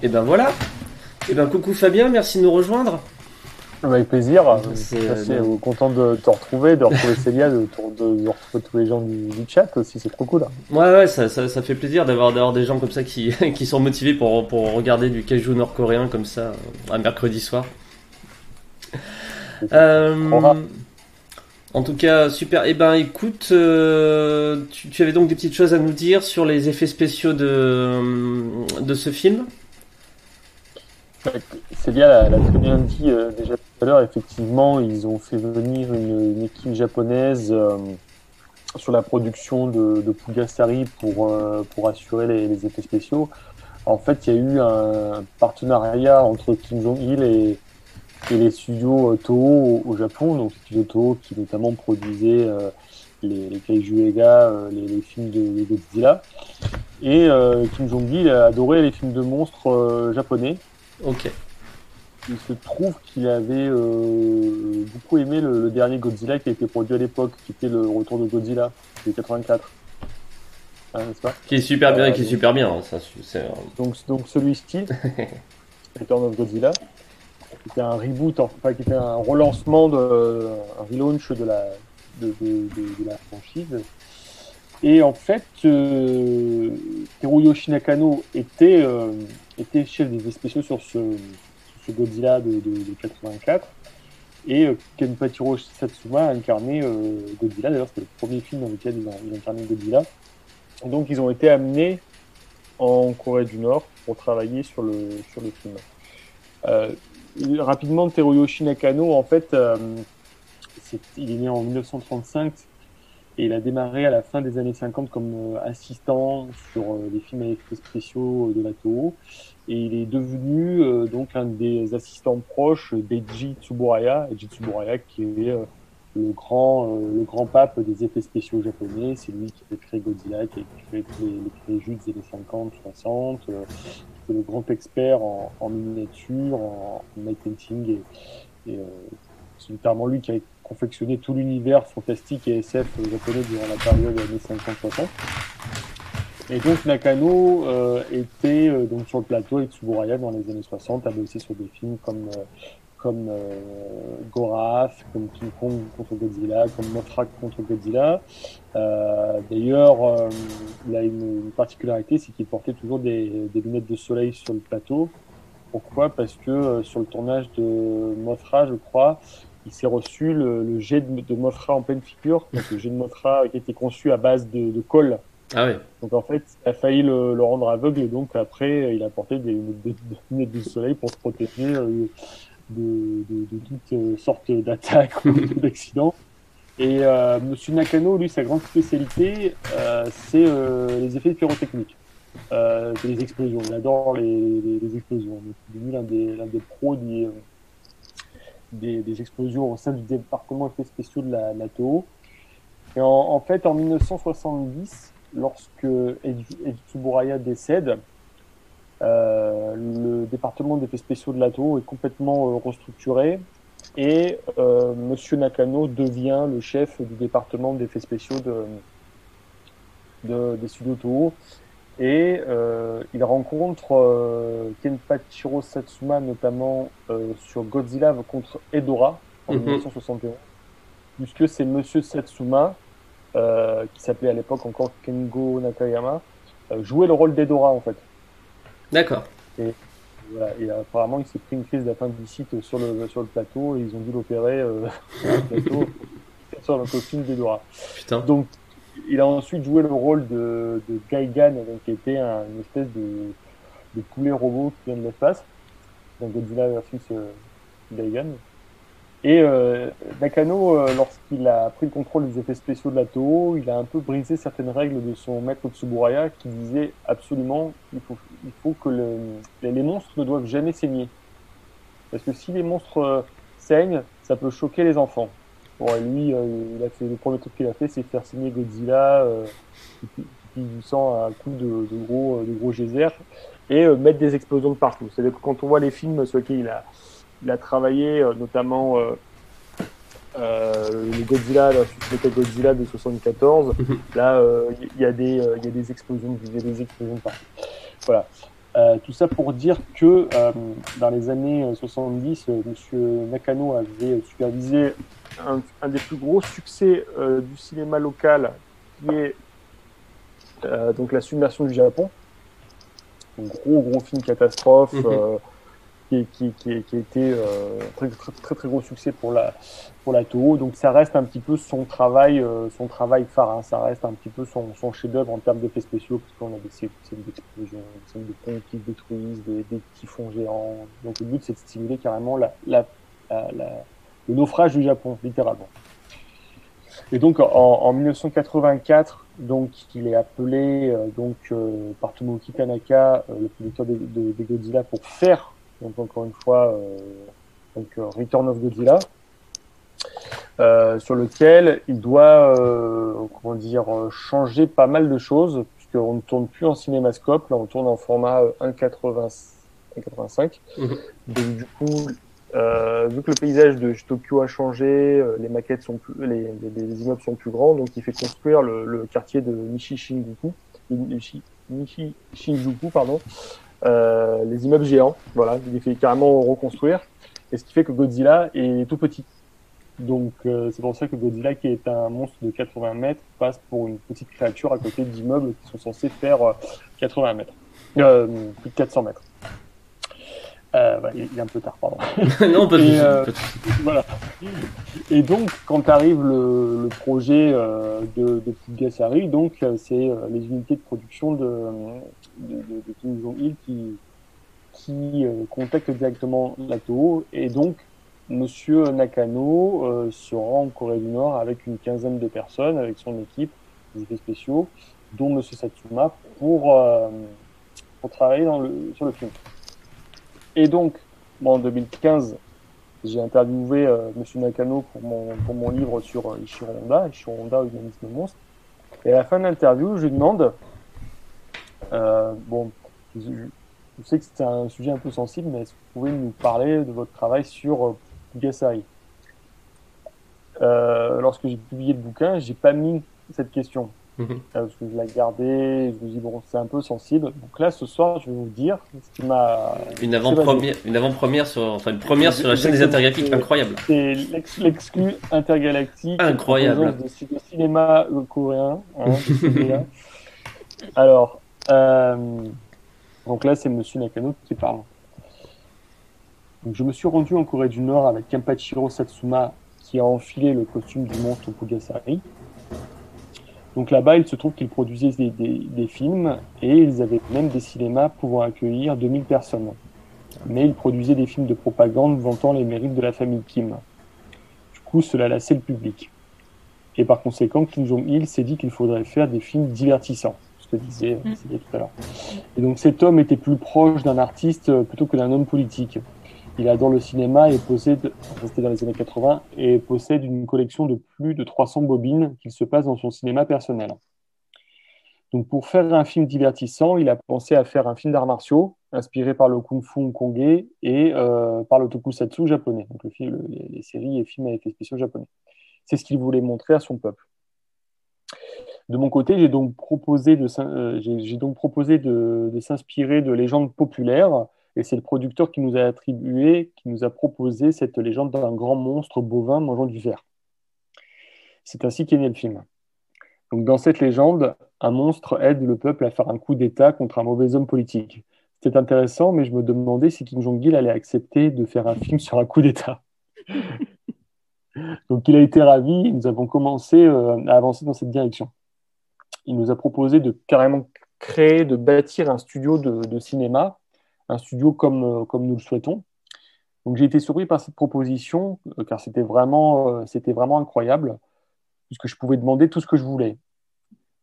Et ben voilà. Et ben coucou Fabien, merci de nous rejoindre. Avec plaisir. C'est euh, content de te retrouver, de retrouver <laughs> Célia, de, de, retrouver tous les gens du, chat aussi. C'est trop cool. Ouais, ouais, ça, ça, ça fait plaisir d'avoir des gens comme ça qui, <laughs> qui sont motivés pour, pour regarder du kaiju nord-coréen comme ça un mercredi soir. Euh, en tout cas, super. Eh ben, écoute, euh, tu, avais donc des petites choses à nous dire sur les effets spéciaux de, de ce film? C'est bien, la, très bien dit euh, déjà tout à l'heure. Effectivement, ils ont fait venir une, équipe japonaise euh, sur la production de, de Pugasari pour, pour assurer les, effets spéciaux. En fait, il y a eu un partenariat entre Kim Jong-il et, les studios euh, Toho au, Japon, donc studios Toho qui notamment produisaient euh, les, Kaiju Ega, euh, les, films de, Godzilla. Et Kim Jong-il a adoré les films de monstres japonais. Ok. Il se trouve qu'il avait beaucoup aimé le, dernier Godzilla qui a été produit à l'époque, qui était le retour de Godzilla, qui est 84. Hein, pas? Qui est super bien, qui est super bien. Hein, ça, donc, donc celui-ci, <laughs> Return of Godzilla, qui était un reboot, enfin qui était un relancement, de, un relaunch de la, de, de, de, la franchise. Et en fait, euh, Teruyoshi Nakano était, euh, était chef des spéciaux sur ce, Godzilla de, de, 84. Et euh, Kenpachiro Satsuma a incarné euh, Godzilla. D'ailleurs, c'était le premier film dans lequel il a incarné Godzilla. donc, ils ont été amenés en Corée du Nord pour travailler sur le, sur le film. Euh, rapidement, Teruyoshi Nakano, en fait, euh, il est né en 1935 et il a démarré à la fin des années 50 comme euh, assistant sur euh, les films à effets spéciaux de la Toho. Et il est devenu donc un des assistants proches d'Eiji Tsuburaya, Eiji Tsuburaya qui est le grand le grand pape des effets spéciaux japonais. C'est lui qui a créé Godzilla, qui a créé les, les des années 50, 60, le grand expert en, miniature, en, night painting, et, euh, c'est notamment lui qui a confectionné tout l'univers fantastique et SF japonais durant la période des années 50-60. Et donc Nakano euh, était euh, donc sur le plateau avec Tsuburaya dans les années 60, a bossé sur des films comme comme euh, Gorath, comme King Kong contre Godzilla, comme Mothra contre Godzilla. Euh, D'ailleurs, euh, il a une, particularité, c'est qu'il portait toujours des, des, lunettes de soleil sur le plateau. Pourquoi? Parce que euh, sur le tournage de Mothra, je crois, il s'est reçu le, le, jet de, de, Mothra en pleine figure, donc le jet de Mothra qui était conçu à base de, de colle. Ah oui. Donc en fait, il a failli le, le, rendre aveugle et donc après, il a porté des, lunettes de soleil pour se protéger. Euh, de, de, de toutes sortes d'attaques <laughs> ou d'accidents. Et euh, Monsieur Nakano, lui, sa grande spécialité, euh, c'est euh, les effets pyrotechniques, euh, les explosions. Il adore les, les, les explosions. Il est l'un des, l'un des pros des, des, explosions au sein du département effets spéciaux de la. Et en, fait, en 1970, lorsque Eiji décède, euh, le département d'effets spéciaux de l'ATO est complètement euh, restructuré et euh, Monsieur Nakano devient le chef du département d'effets spéciaux de, de, des studios Toho et euh, il rencontre euh, Kenpachiro Satsuma notamment euh, sur Godzilla contre Edora en 1961 mhm. puisque c'est Monsieur Satsuma euh, qui s'appelait à l'époque encore Kengo Nakayama jouait le rôle d'Edora en fait D'accord. Et, voilà, et apparemment, il s'est pris une crise d'appendicite sur le, sur le plateau et ils ont dû l'opérer <laughs> sur le plateau sur le costume d'Edora. Putain. Donc, il a ensuite joué le rôle de, de donc, qui était un, une espèce de, poulet robot qui vient de l'espace. Donc Godzilla versus euh. Et euh, Nakano, euh, lorsqu'il a pris le contrôle des effets spéciaux de la Toho, il a un peu brisé certaines règles de son maître Tsuburaya qui disait absolument il faut, que le, les monstres ne doivent jamais saigner. Parce que si les monstres euh, saignent, ça peut choquer les enfants. Bon, lui, euh, il a fait, le premier truc qu'il a fait, c'est faire saigner Godzilla, euh, qui, qui du sang à un coup de, de gros, de gros geysers, et mettre des explosions de partout. C'est-à-dire que quand on voit les films sur lesquels il a il a travaillé euh, notamment euh, le Godzilla, le Godzilla de 74, mhm. là, il y, a des, il explosions, il y a des explosions Voilà. tout ça pour dire que dans les années 70, Monsieur Nakano avait supervisé un, un, des plus gros succès du cinéma local, qui est donc la submersion du Japon un gros gros film catastrophe mhm. euh, qui, qui, qui, qui, a été euh, très, très, très gros succès pour la pour la Toho. Donc ça reste un petit peu son travail euh, son travail phare. Hein. Ça reste un petit peu son, son chef-d'œuvre en termes d'effets spéciaux parce qu'on a des scènes d'explosion, des scènes de ponts qui détruisent, des, des typhons géants. Donc le but c'est de stimuler carrément la, la, la, le naufrage du Japon littéralement. Et donc en, en 1984 donc il est appelé euh, donc euh, par Tomoki Tanaka, euh, le producteur des de, Godzilla, pour faire donc encore une fois donc Return of Godzilla, sur lequel il doit comment dire changer pas mal de choses puisqu'on ne tourne plus en cinémascope, là on tourne en format 1.85. Mhm. Donc du coup euh, vu que le paysage de Tokyo a changé, euh, les maquettes sont plus, les, les, immeubles sont plus grands, donc il fait construire le, quartier de Nishi Shinjuku, Nishi, Shinjuku pardon, euh, les immeubles géants. Voilà, il les fait carrément reconstruire, et ce qui fait que Godzilla est tout petit. Donc euh, c'est pour ça que Godzilla, qui est un monstre de 80 mètres, passe pour une petite créature à côté d'immeubles qui sont censés faire 80 mètres, plus de 400 mètres. Euh, il est un peu tard, pardon. <laughs> non, pas et, euh, voilà. Et donc, quand arrive le, le projet euh, de, de Pugasari, donc c'est euh, les unités de production de, de, de Kim Jong-il qui, qui contactent directement la Toho. Et donc, Monsieur Nakano se rend en Corée du Nord avec une quinzaine de personnes, avec son équipe, des effets spéciaux, dont Monsieur Satsuma, pour, pour travailler dans le, sur le film. Et donc, moi, en 2015, j'ai interviewé euh, Monsieur Nakano pour mon, pour mon livre sur euh, Ishiro Honda, Ishiro Honda, humanisme monstre. Et à la fin de l'interview, je lui demande, euh, bon, je, sais que c'est un sujet un peu sensible, mais est-ce que vous pouvez nous parler de votre travail sur euh, Pugasari? Euh, Lorsque j'ai publié le bouquin, j'ai pas mis cette question. Mhm. Parce que je l'ai gardé, je me dis bon, c'est un peu sensible. Donc là, ce soir, je vais vous dire ce qui m'a. Une avant-première, une avant-première sur, enfin une première sur la chaîne des intergalactiques, incroyable. C'est l'exclu intergalactique. Incroyable. De, cinéma coréen. Hein, <laughs> Alors, euh, donc là, c'est Monsieur Nakano qui parle. Donc, je me suis rendu en Corée du Nord avec Kampachiro Satsuma qui a enfilé le costume du monstre Pugasari. Donc là-bas, il se trouve qu'ils produisaient des, films et ils avaient même des cinémas pouvant accueillir 2000 personnes. Mais ils produisaient des films de propagande vantant les mérites de la famille Kim. Du coup, cela lassait le public. Et par conséquent, Kim Jong-il s'est dit qu'il faudrait faire des films divertissants, ce que disait mm. tout à l'heure. Et donc cet homme était plus proche d'un artiste plutôt que d'un homme politique. Il adore le cinéma et possède, resté dans les années 80, et possède une collection de plus de 300 bobines qu'il se passe dans son cinéma personnel. Donc pour faire un film divertissant, il a pensé à faire un film d'arts martiaux inspiré par le kung-fu hongkongais et euh, par le tokusatsu japonais, donc les, séries et films avec effets spéciaux japonais. C'est ce qu'il voulait montrer à son peuple. De mon côté, j'ai donc proposé de, euh, s'inspirer de légendes populaires et c'est le producteur qui nous a attribué, qui nous a proposé cette légende d'un grand monstre bovin mangeant du verre. C'est ainsi qu'est né le film. Donc, dans cette légende, un monstre aide le peuple à faire un coup d'État contre un mauvais homme politique. C'était intéressant, mais je me demandais si Kim Jong-il allait accepter de faire un film sur un coup d'État. <laughs> Donc il a été ravi, nous avons commencé euh, à avancer dans cette direction. Il nous a proposé de carrément créer, de bâtir un studio de cinéma un studio comme, euh, comme nous le souhaitons. Donc j'ai été surpris par cette proposition, euh, car c'était vraiment, euh, c'était vraiment incroyable, puisque je pouvais demander tout ce que je voulais.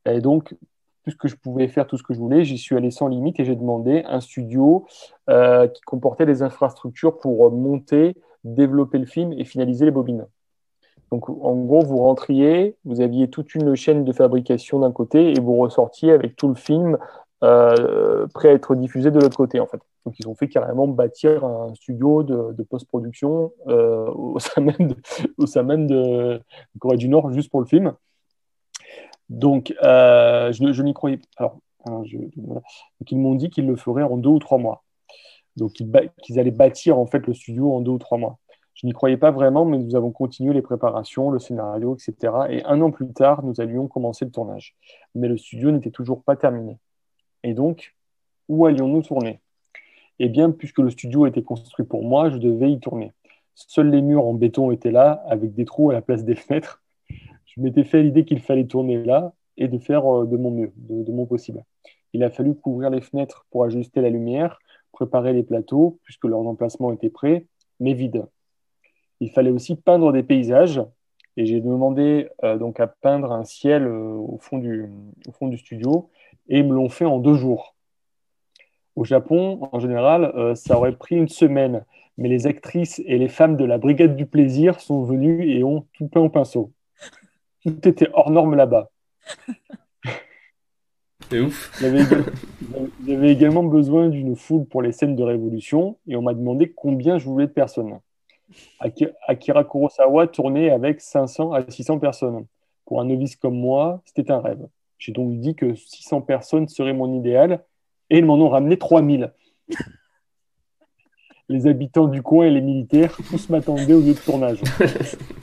Et donc, puisque je pouvais faire tout ce que je voulais, j'y suis allé sans limite et j'ai demandé un studio qui comportait des infrastructures pour monter, développer le film et finaliser les bobines. Donc, en gros, vous rentriez, vous aviez toute une chaîne de fabrication d'un côté et vous ressortiez avec tout le film prêt à être diffusé de l'autre côté en fait. Donc ils ont fait carrément bâtir un studio de, post-production au sein même de, <laughs> au sein même de Corée du Nord juste pour le film. Donc je, je n'y croyais pas. Alors Hein, ils m'ont dit qu'ils le feraient en deux ou trois mois. Donc qu'ils allaient bâtir en fait le studio en deux ou trois mois. Je n'y croyais pas vraiment, mais nous avons continué les préparations, le scénario, etc. Et un an plus tard, nous allions commencer le tournage. Mais le studio n'était toujours pas terminé. Et donc, où allions-nous tourner? Eh bien, puisque le studio était construit pour moi, je devais y tourner. Seuls les murs en béton étaient là, avec des trous à la place des <laughs> fenêtres. Je m'étais fait l'idée qu'il fallait tourner là et de faire euh, de mon mieux, de mon possible. Il a fallu couvrir les fenêtres pour ajuster la lumière, préparer les plateaux, puisque leurs emplacements étaient prêts, mais vides. Il fallait aussi peindre des paysages, et j'ai demandé euh, donc à peindre un ciel euh, au, fond du, au fond du studio, et ils me l'ont fait en deux jours. Au Japon, en général, euh, ça aurait pris une semaine, mais les actrices et les femmes de la Brigade du Plaisir sont venues et ont tout peint au pinceau. Tout était hors norme là-bas. <laughs> C'est ouf. J'avais également besoin d'une foule pour les scènes de révolution et on m'a demandé combien je voulais de personnes. Akira Kurosawa tournait avec 500 à 600 personnes. Pour un novice comme moi, c'était un rêve. J'ai donc dit que 600 personnes seraient mon idéal et ils m'en ont ramené 3000. <laughs> les habitants du coin et les militaires, tous m'attendaient au lieu de tournage.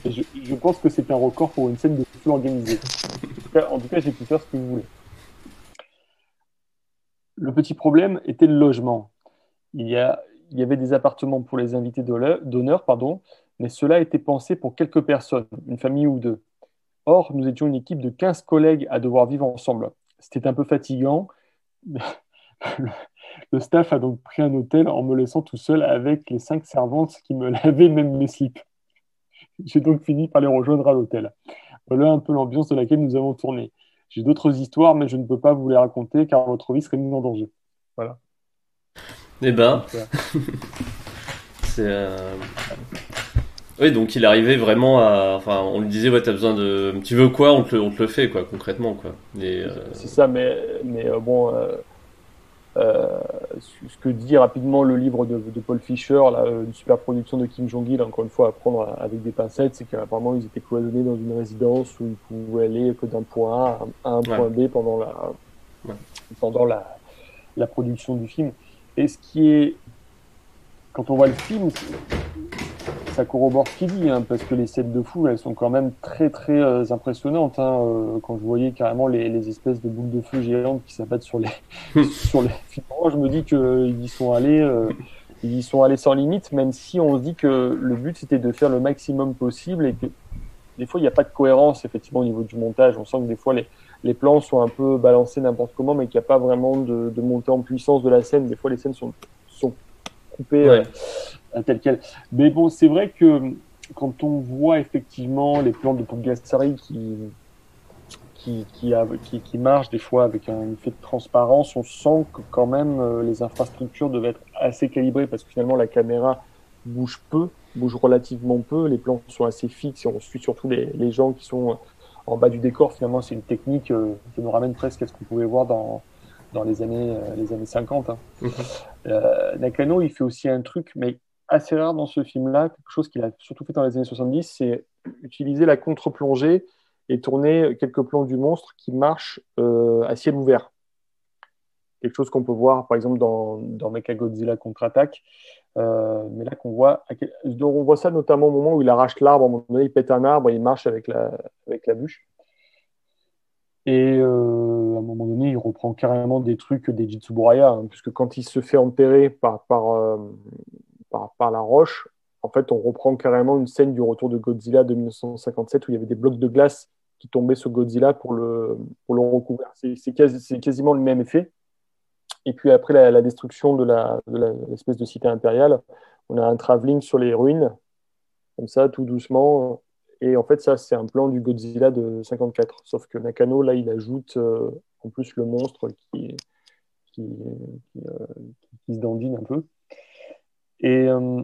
je, pense que c'est un record pour une scène de feu organisée. En tout cas, j'ai pu faire ce que je voulais. Le petit problème était le logement. Il y, avait des appartements pour les invités d'honneur, pardon, mais cela était pensé pour quelques personnes, une famille ou deux. Or, nous étions une équipe de 15 collègues à devoir vivre ensemble. C'était un peu fatigant. <laughs> Le staff a donc pris un hôtel en me laissant tout seul avec les cinq servantes qui me <laughs> lavaient même mes slips. J'ai donc fini par les rejoindre à l'hôtel. Voilà un peu l'ambiance de laquelle nous avons tourné. J'ai d'autres histoires, mais je ne peux pas vous les raconter car votre vie serait mise en danger. Voilà. Eh ben. <laughs> c'est. Euh, oui, donc il arrivait vraiment à. Enfin, on lui disait, ouais, t'as besoin de. Tu veux quoi on te, le, on te le fait, quoi, concrètement, quoi. Euh, c'est ça, mais, mais euh, bon. Ce que dit rapidement le livre de, Paul Fisher, là, une super production de Kim Jong-il, encore une fois à prendre avec des pincettes, c'est qu'apparemment ils étaient cloisonnés dans une résidence où ils pouvaient aller que d'un point A à un point B pendant la pendant la, la production du film. Et ce qui est quand on voit le film, ça corrobore ce qu'il dit, hein, parce que les scènes de fou, elles sont quand même très très euh, impressionnantes. Hein, euh, quand je voyais carrément les, les, espèces de boules de feu géantes qui s'abattent sur les <laughs> sur les je me dis qu'ils y sont allés, euh, ils y sont allés sans limite, même si on se dit que le but c'était de faire le maximum possible et que des fois il n'y a pas de cohérence effectivement au niveau du montage. On sent que des fois les les plans sont un peu balancés n'importe comment, mais qu'il n'y a pas vraiment de, de, montée en puissance de la scène. Des fois les scènes sont sont coupées tel quel. Mais bon, c'est vrai que quand on voit effectivement les plans de Pugassari qui qui, qui, qui, qui marchent des fois avec un effet de transparence, on sent que quand même euh, les infrastructures devaient être assez calibrées parce que finalement la caméra bouge peu, bouge relativement peu, les plans sont assez fixes et on suit surtout les, les gens qui sont en bas du décor. Finalement, c'est une technique euh, qui nous ramène presque à ce qu'on pouvait voir dans, dans les années, euh, les années 50. Hein. Mmh. Euh, Nakano, il fait aussi un truc, mais assez rare dans ce film-là, quelque chose qu'il a surtout fait dans les années 70, c'est utiliser la contre-plongée et tourner quelques plans du monstre qui marchent euh, à ciel ouvert. Quelque chose qu'on peut voir, par exemple, dans, dans Mechagodzilla contre-attaque. Euh, mais là, qu'on voit, on voit ça notamment au moment où il arrache l'arbre, à un moment donné, il pète un arbre et il marche avec la, avec la bûche. Et euh, à un moment donné, il reprend carrément des trucs des Jitsuburaya, hein, puisque quand il se fait enterrer par, par, par, la roche, en fait, on reprend carrément une scène du retour de Godzilla de 1957 où il y avait des blocs de glace qui tombaient sur Godzilla pour le, pour le recouvrir. C'est quasiment le même effet. Et puis après la, destruction de l'espèce de, cité impériale, on a un travelling sur les ruines, comme ça, tout doucement. Et en fait, ça, c'est un plan du Godzilla de 54. Sauf que Nakano, là, il ajoute euh, en plus le monstre euh, qui se dandine un peu. Et euh,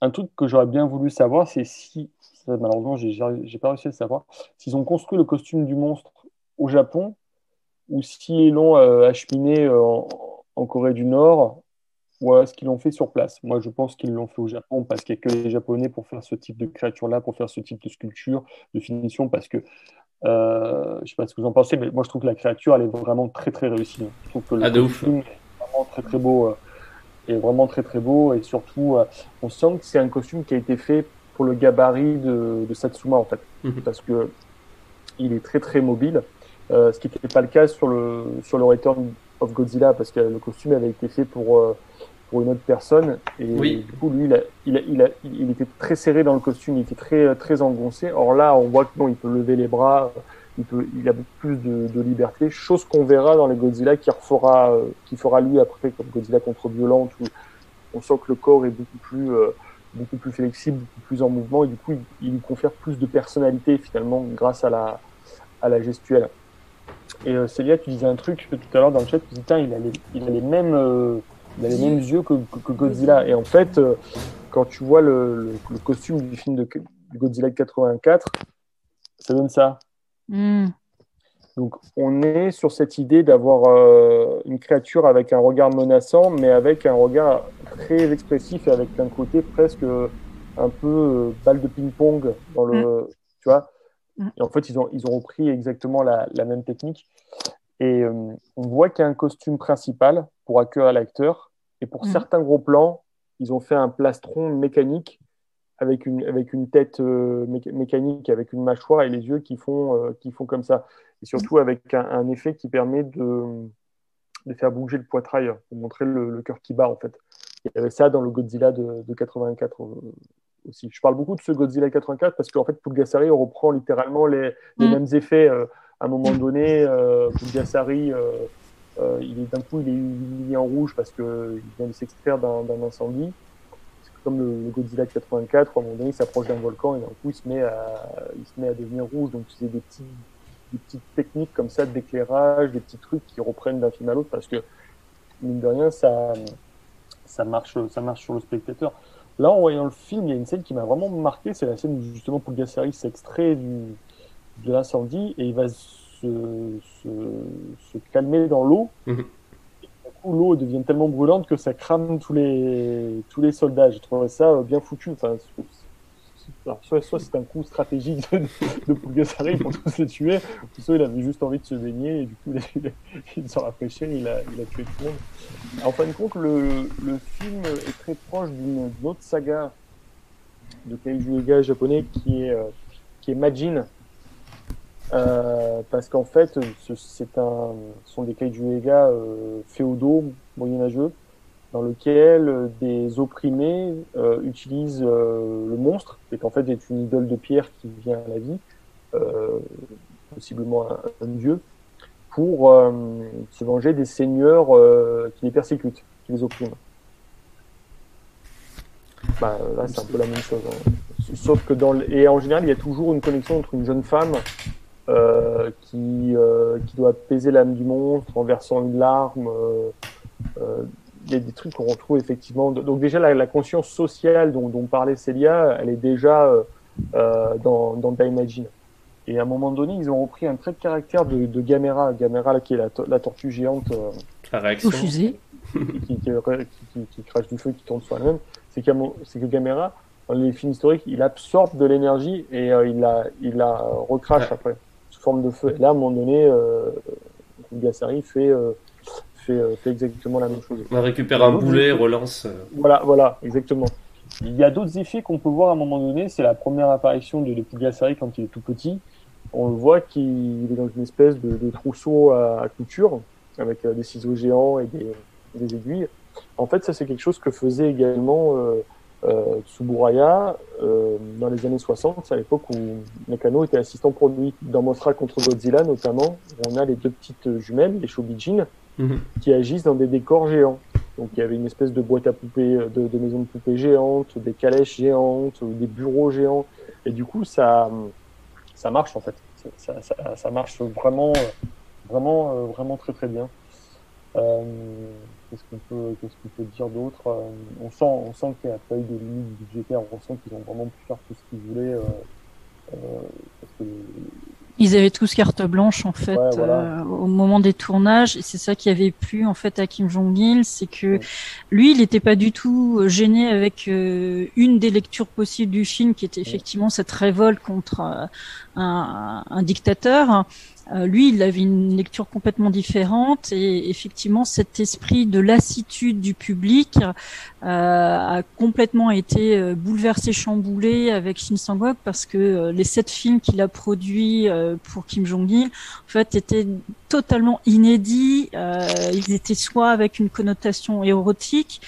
un truc que j'aurais bien voulu savoir, c'est si, malheureusement, j'ai pas réussi à le savoir, s'ils ont construit le costume du monstre au Japon ou s'ils l'ont acheminé en, en, Corée du Nord, ou est-ce qu'ils l'ont fait sur place. Moi, je pense qu'ils l'ont fait au Japon parce qu'il n'y a que les Japonais pour faire ce type de créature-là, pour faire ce type de sculpture, de finition, parce que euh, je ne sais pas ce que vous en pensez, mais moi je trouve que la créature elle est vraiment très très réussie. Je trouve que le ah, costume est vraiment très très beau, euh, est vraiment très très beau et surtout euh, on sent que c'est un costume qui a été fait pour le gabarit de, de Satsuma en fait, mhm. parce que il est très très mobile, ce qui n'était pas le cas sur le sur le Return of Godzilla parce que le costume avait été fait pour pour une autre personne. Et du coup, lui, il, a, il, a, il, a, il, était très serré dans le costume, il était très, très engoncé. Or là, on voit que non, il peut lever les bras, il, peut, il a beaucoup plus de, de liberté, chose qu'on verra dans les Godzilla qui refera, qui fera lui après, comme Godzilla contre Violent, où on sent que le corps est beaucoup plus, euh, beaucoup plus flexible, beaucoup plus en mouvement, et du coup, il, lui confère plus de personnalité finalement grâce à la, à la gestuelle. Et euh, Célia, tu disais un truc tout à l'heure dans le chat, tu disais, il a les, il a les mêmes, euh, il a les mêmes yeux que, Godzilla. Et en fait, euh, quand tu vois le, costume du film de, Godzilla 84, ça donne ça. Hmm. Donc, on est sur cette idée d'avoir euh, une créature avec un regard menaçant, mais avec un regard très expressif et avec un côté presque un peu euh, balle de ping-pong dans le, hmm. tu vois. Hmm. Et en fait, ils ont, ils ont repris exactement la, la même technique. Et on voit qu'il y a un costume principal pour accueillir l'acteur. Et pour mhm. certains gros plans, ils ont fait un plastron mécanique avec une, avec une tête euh, mécanique, avec une mâchoire et les yeux qui font, euh, qui font comme ça. Et surtout avec un, effet qui permet de, de, faire bouger le poitrail, pour montrer le, cœur qui bat en fait. Il y avait ça dans le Godzilla de, de 84 euh, aussi. Je parle beaucoup de ce Godzilla 84 parce qu'en fait, Pulgasari reprend littéralement les, les mhm. mêmes effets. à un moment donné, Pulgasari euh, il est d'un coup, il est mis en rouge parce qu'il vient de s'extraire d'un incendie. Comme le, Godzilla 84, à un moment donné, il s'approche d'un volcan et d'un coup, il se met à, il se met à devenir rouge. Donc, c'est des, petits, des petites techniques comme ça d'éclairage, des petits trucs qui reprennent d'un film à l'autre parce que, mine de rien, ça, ça marche, ça marche sur le spectateur. Là, en voyant le film, il y a une scène qui m'a vraiment marqué, c'est la scène où justement Pulgasari s'extrait du, de l'incendie et il va se, se, calmer dans l'eau. Coup, l'eau devient tellement brûlante que ça crame tous les, tous les soldats. J'ai trouvé ça euh, bien foutu. Enfin, soit, soit c'est un coup stratégique de, de pour tous les tuer, soit il avait juste envie de se baigner et du coup il, s'en il a, tué tout le monde. En fin de compte, le, film est très proche d'une autre saga de Kaiju Ega japonais qui est, euh, qui est Majin, euh, parce qu'en fait, c'est un, ce sont des kaiju Ega euh, féodaux, moyenâgeux, dans lequel des opprimés euh, utilisent euh, le monstre, qui en fait est une idole de pierre qui vient à la vie, euh, possiblement un, dieu, pour se venger des seigneurs qui les persécutent, qui les oppriment. Bah, là, c'est un peu la même chose. Hein. Sauf que dans le... et en général, il y a toujours une connexion entre une jeune femme euh, qui, euh, qui doit apaiser l'âme du monstre en versant une larme. Euh, il y a des trucs qu'on retrouve effectivement. Donc déjà, la, la conscience sociale dont, dont, parlait Célia, elle est déjà dans, dans Imagine. Et à un moment donné, ils ont repris un trait de caractère de, de Gamera, Gamera qui est la, la tortue géante. la réaction. Au fusée. <laughs> Qui, qui, qui, qui, crache du feu, qui tourne sur elle-même. C'est que Gamera, dans les films historiques, il absorbe de l'énergie et il, la, il la recrache après forme de feu. Et là, à un moment donné, euh, Gassari fait, euh, fait, euh, fait, exactement la même chose. On récupère un boulet, relance. Euh. Voilà, voilà, exactement. Il y a d'autres effets qu'on peut voir à un moment donné. C'est la première apparition de, de Gassari quand il est tout petit. On le voit qu'il est dans une espèce de, de trousseau à, couture avec des ciseaux géants et des, des, aiguilles. En fait, ça c'est quelque chose que faisait également euh, euh, Tsuburaya, euh, dans les années 60, c'est à l'époque où Nakano était assistant produit. Dans Mothra contre Godzilla, notamment, on a les deux petites jumelles, les Shobijin, mhm. qui agissent dans des décors géants. Donc il y avait une espèce de boîte à poupées, de, de maisons de poupées géantes, des calèches géantes, des bureaux géants. Et du coup, ça, ça marche en fait. Ça, ça, ça marche vraiment, vraiment, vraiment très très bien. Euh, qu'est-ce qu'on peut, qu'est-ce qu'on peut dire d'autre euh, On sent, on sent qu'il n'y a pas eu de limite budgétaire. On sent qu'ils ont vraiment pu faire tout ce qu'ils voulaient. Euh, ils avaient tous carte blanche en fait euh, au moment des tournages et c'est ça qui avait plu en fait à Kim Jong Il, c'est que lui il n'était pas du tout euh, gêné avec euh, une des lectures possibles du film qui était effectivement cette révolte contre un, un, dictateur. Euh, lui, il avait une lecture complètement différente et effectivement, cet esprit de lassitude du public euh, a complètement été euh, bouleversé, chamboulé avec Shin Sang-ok parce que les sept films qu'il a produits pour Kim Jong-il, en fait, étaient totalement inédits. ils étaient soit avec une connotation érotique,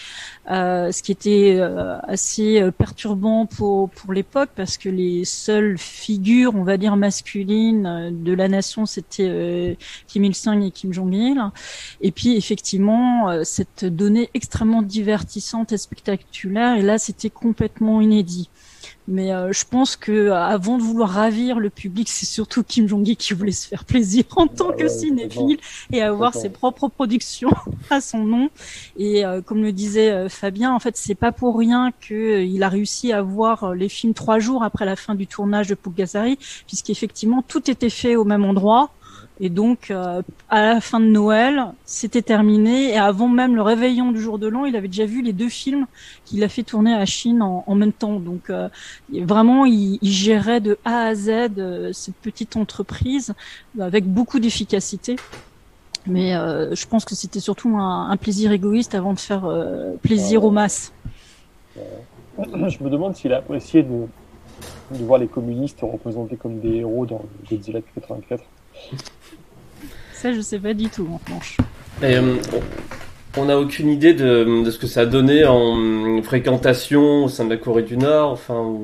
euh, ce qui était euh, assez euh, perturbant pour pour l'époque parce que les seules figures, on va dire masculines de la nation, c'était Kim Il Sung et Kim Jong Il. Et puis effectivement, cette donnée extrêmement divertissante et spectaculaire, et là c'était complètement inédit. Mais euh, je pense que euh, avant de vouloir ravir le public, c'est surtout Kim Jong-il qui voulait se faire plaisir en tant que cinéphile et avoir ses propres productions <laughs> à son nom. Et euh, comme le disait Fabien, en fait, c'est pas pour rien qu'il a réussi à voir les films trois jours après la fin du tournage de Pugazari, puisqu'effectivement tout était fait au même endroit. Et donc, euh, à la fin de Noël, c'était terminé. Et avant même le réveillon du jour de l'an, il avait déjà vu les deux films qu'il a fait tourner à Chine en, en même temps. Donc, euh, vraiment, il, il, gérait de A à Z euh, cette petite entreprise avec beaucoup d'efficacité. Mais je pense que c'était surtout un, un, plaisir égoïste avant de faire plaisir aux masses. Je me demande s'il a apprécié de, de voir les communistes représentés comme des héros dans Godzilla 84 je sais pas du tout en planche. Euh, on n'a aucune idée de, de, ce que ça a donné en fréquentation au sein de la Corée du Nord. Enfin,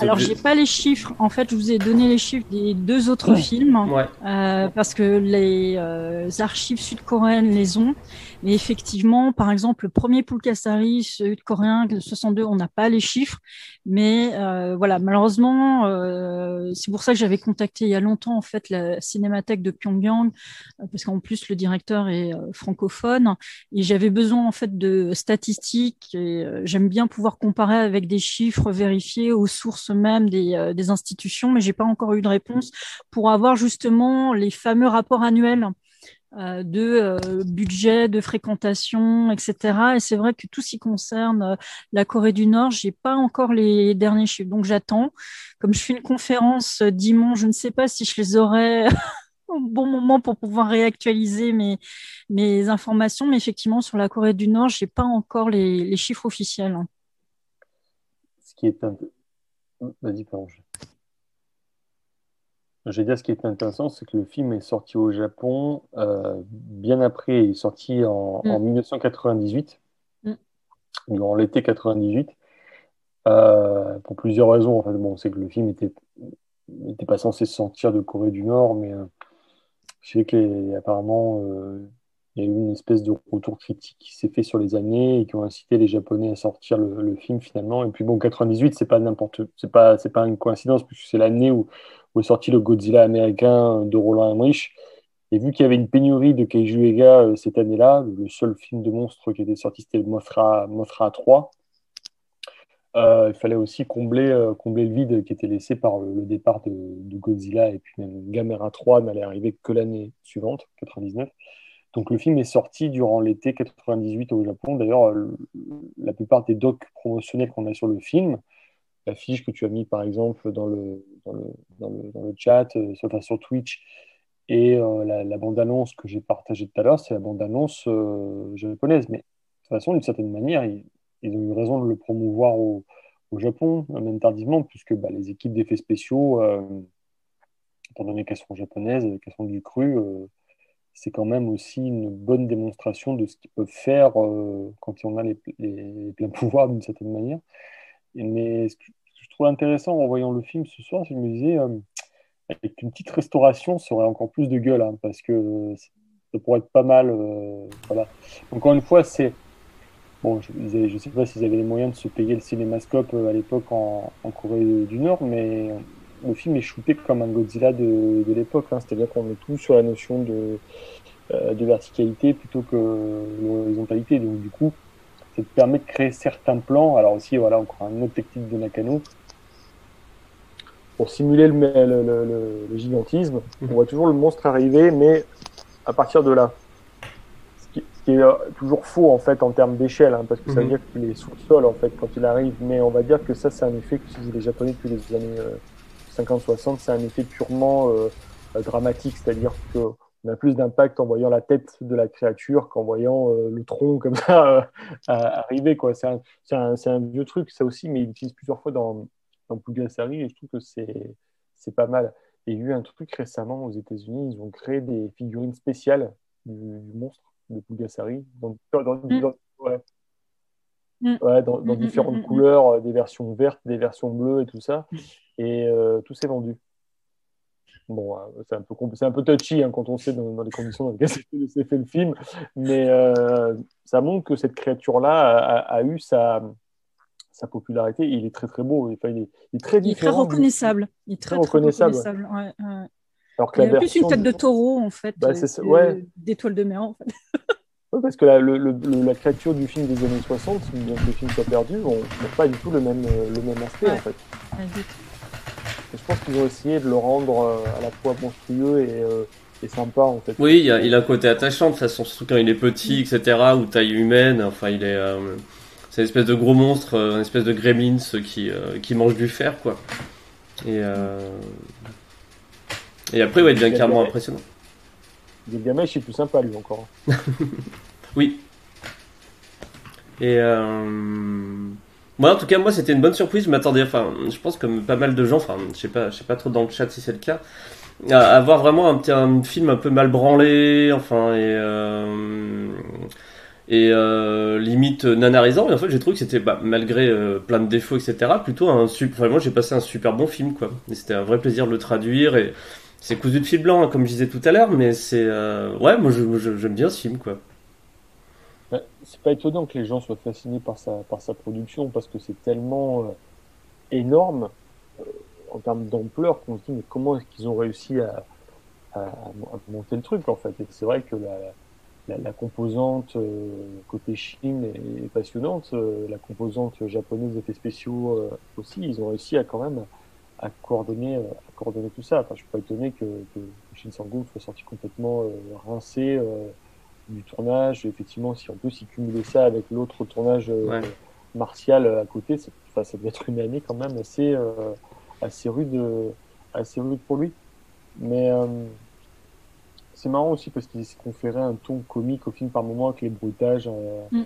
alors j'ai pas les chiffres. En fait, je vous ai donné les chiffres des deux autres films euh, parce que les euh, archives sud-coréennes les ont. Mais effectivement, par exemple, le premier Pulkasari sud-coréen, le 62, on n'a pas les chiffres. Mais euh, voilà, malheureusement, euh, c'est pour ça que j'avais contacté il y a longtemps en fait la cinémathèque de Pyongyang, euh, parce qu'en plus le directeur est euh, francophone, et j'avais besoin en fait de statistiques. Et j'aime bien pouvoir comparer avec des chiffres vérifiés aux sources même des, des institutions, mais j'ai pas encore eu de réponse pour avoir justement les fameux rapports annuels de euh, budget, de fréquentation, etc. Et c'est vrai que tout ce qui concerne euh, la Corée du Nord, j'ai pas encore les derniers chiffres, donc j'attends. Comme je fais une conférence dimanche, je ne sais pas si je les aurai <laughs> au bon moment pour pouvoir réactualiser mes, mes informations, mais effectivement sur la Corée du Nord, j'ai pas encore les, les chiffres officiels. Ce qui est un peu... je vais dire, ce qui est intéressant, c'est que le film est sorti au Japon euh, bien après, il est sorti en, 1998, mm. dans l'été 98, euh, pour plusieurs raisons. En fait, bon, c'est que le film n'était était pas censé sortir de Corée du Nord, mais euh, je sais qu'apparemment, il y a eu une espèce de retour critique qui s'est fait sur les années et qui ont incité les Japonais à sortir le, film finalement. Et puis bon, 98, c'est pas n'importe, c'est pas, c'est pas une coïncidence puisque c'est l'année où, où, est sorti le Godzilla américain de Roland Emmerich. Et vu qu'il y avait une pénurie de Keiju Ega euh, cette année-là, le seul film de monstre qui était sorti c'était Mothra, Mothra 3. Euh, il fallait aussi combler, euh, le vide qui était laissé par le, départ de, de, Godzilla et puis même Gamera 3 n'allait arriver que l'année suivante, 99. Donc le film est sorti durant l'été 98 au Japon. D'ailleurs, la plupart des docs promotionnels qu'on a sur le film, la fiche que tu as mis par exemple dans le, dans le, dans le, chat, euh, sur Twitch, et euh, la, bande-annonce que j'ai partagée tout à l'heure, c'est la bande-annonce euh, japonaise. Mais de toute façon, d'une certaine manière, ils, ont eu raison de le promouvoir au, au Japon, même tardivement, puisque bah, les équipes d'effets spéciaux, étant donné qu'elles sont japonaises, qu'elles sont du cru, c'est quand même aussi une bonne démonstration de ce qu'ils peuvent faire euh, quand on a les, les, pleins pouvoirs d'une certaine manière. Mais ce que je trouve intéressant en voyant le film ce soir, je me disais, euh, avec une petite restauration, ça aurait encore plus de gueule, hein, parce que ça pourrait être pas mal. Euh. Encore une fois, c'est. Bon, je ne sais pas s'ils avaient les moyens de se payer le cinémascope à l'époque en, Corée du Nord, mais le film est shooté comme un Godzilla de, l'époque. Hein. C'est-à-dire qu'on est tout sur la notion de, euh, de verticalité plutôt que l'horizontalité. Donc, du coup, te permet de créer certains plans. Alors, aussi, voilà, encore un autre technique de Nakano. pour simuler le, le, le, le gigantisme. On voit toujours le monstre arriver, mais à partir de là. Ce qui, ce qui est euh, toujours faux en fait en termes d'échelle, hein, parce que ça veut Mhm. dire qu'il est sous le sol en fait quand il arrive. Mais on va dire que ça, c'est un effet que utilisent les Japonais depuis les années euh, 50-60. C'est un effet purement euh, euh, dramatique, c'est-à-dire que on a plus d'impact en voyant la tête de la créature qu'en voyant euh, le tronc comme ça euh, à- arriver. quoi. C'est un, c'est un, c'est un vieux truc, ça aussi, mais il l'utilise plusieurs fois dans, dans Pulgasari et je trouve que c'est c'est pas mal. Et il y a eu un truc récemment aux États-Unis, ils ont créé des figurines spéciales du, du monstre de Pulgasari. Dans, dans, dans- Mm. dans- ouais. Mm. Ouais, dans, dans Mm, mm, différentes mm, mm, couleurs, des versions vertes, des versions bleues et tout ça. Et euh, tout s'est vendu. Bon, euh, c'est un peu c'est un peu touchy hein, quand on sait dans, dans les conditions dans lesquelles s'est fait, le film, mais euh, ça montre que cette créature-là a, a- a eu sa, sa popularité. Il est très très beau. Enfin, il, est, il est très Il est très différent. reconnaissable. Il est très, Très très reconnaissable, reconnaissable. ouais, ouais. Alors que Il la a plus une tête de taureau, en fait, Bah, euh, d'étoile de mer, en fait. Ouais, parce que la, le- le- le- la créature du film des années 60, bien que le film soit perdu, on n'a pas du tout le même, le même aspect Ouais. en fait. Et je pense qu'ils ont essayé de le rendre euh, à la fois monstrueux et, euh, et sympa en fait. Oui, il, a, il a un côté attachant de toute façon, surtout quand il est petit, etc., ou taille humaine. Enfin, il est. euh, c'est une espèce de gros monstre, euh, une espèce de gremlins qui, euh, qui mange du fer, quoi. Et, euh, et après, ouais, il devient carrément impressionnant. Gilgamesh est plus sympa lui encore. <laughs> Oui. Et euh... moi, en tout cas, moi, c'était une bonne surprise. Je m'attendais, enfin, je pense comme pas mal de gens, enfin, je sais pas, je sais pas trop dans le chat si c'est le cas, à avoir vraiment un petit un film un peu mal branlé, enfin, et euh... et euh, limite nanarisant. Et en fait, j'ai trouvé que c'était, bah, malgré euh, plein de défauts, etc., plutôt un super. Enfin, moi, j'ai passé un super bon film, quoi. C'était un vrai plaisir de le traduire et c'est cousu de fil blanc, hein, comme je disais tout à l'heure, mais c'est euh... ouais, moi, j'aime bien ce film, quoi. Pas étonnant que les gens soient fascinés par sa, par sa production parce que c'est tellement euh, énorme euh, en termes d'ampleur qu'on se dit mais comment est-ce qu'ils ont réussi à, monter le truc en fait? Et c'est vrai que la, composante euh, côté Chine est, passionnante, la composante japonaise d'effets spéciaux euh, aussi, ils ont réussi à quand même à coordonner, à coordonner tout ça. Enfin, je suis pas étonné que, que Shin Sang-gun soit sorti complètement rincé du tournage. Effectivement, si en plus il cumulait ça avec l'autre tournage euh, Ouais. martial à côté, ça, enfin, ça devait être une année quand même assez, euh, assez rude, euh, assez rude pour lui. Mais euh, c'est marrant aussi parce qu'il s'est conféré un ton comique au film par moment avec les bruitages. Euh, Mm.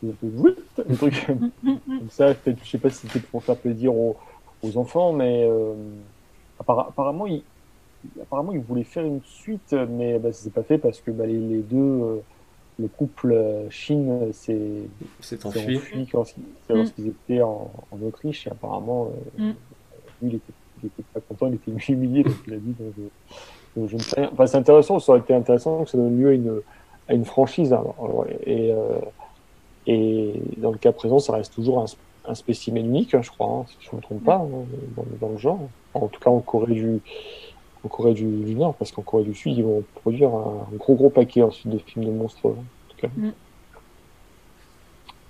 un peu, un Mm, mm, mm. comme ça. Peut-être, je sais pas si c'était pour faire plaisir aux, aux enfants, mais euh, apparemment, il, apparemment, il voulait faire une suite, mais bah, ça s'est pas fait parce que bah, les, les deux, euh, le couple euh, Chine s'est C'est s'est enfui. enfui quand ils- Mm. lorsqu'ils étaient en, en Autriche. Et apparemment, euh, Mm. lui, il était, il était pas content, il était humilié, donc il a dit donc, je, donc, je ne sais rien. Enfin, c'est intéressant, ça aurait été intéressant que ça donne lieu à une, à une franchise. hein. Alors, et, euh, et dans le cas présent, ça reste toujours un, un spécimen unique, hein, je crois, hein, si je ne me trompe pas, hein, dans, dans le genre. En tout cas, en Corée du, en Corée du, du Nord, parce qu'en Corée du Sud, ils vont produire un, un gros gros paquet ensuite de films de monstres. En tout cas. Mm.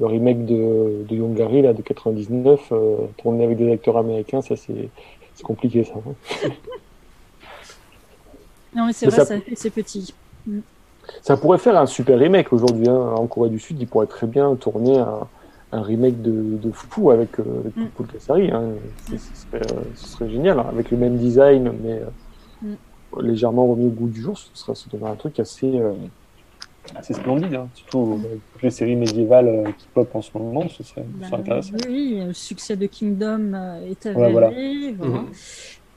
Le remake de, de Yongari, là, de 99, euh, tourné avec des acteurs américains, ça c'est compliqué ça. hein. <laughs> Non, mais c'est vrai, ça- ça... c'est petit. Ça pourrait faire un super remake aujourd'hui. Hein. En Corée du Sud, ils pourraient très bien tourner un, un remake de, de fou avec, euh, avec Mm. Paul Kassari. Hein. C'est- Ce, serait, euh, ce serait génial, hein, avec le même design, mais euh, légèrement remis au goût du jour. Ce serait, ça un truc assez, euh, assez splendide. Hein. Surtout toutes les séries médiévales euh, qui pop en ce moment, ce serait, ce serait Bah, intéressant. oui, le succès de Kingdom euh, est Ouais, avéré. voilà. voilà. Mhm.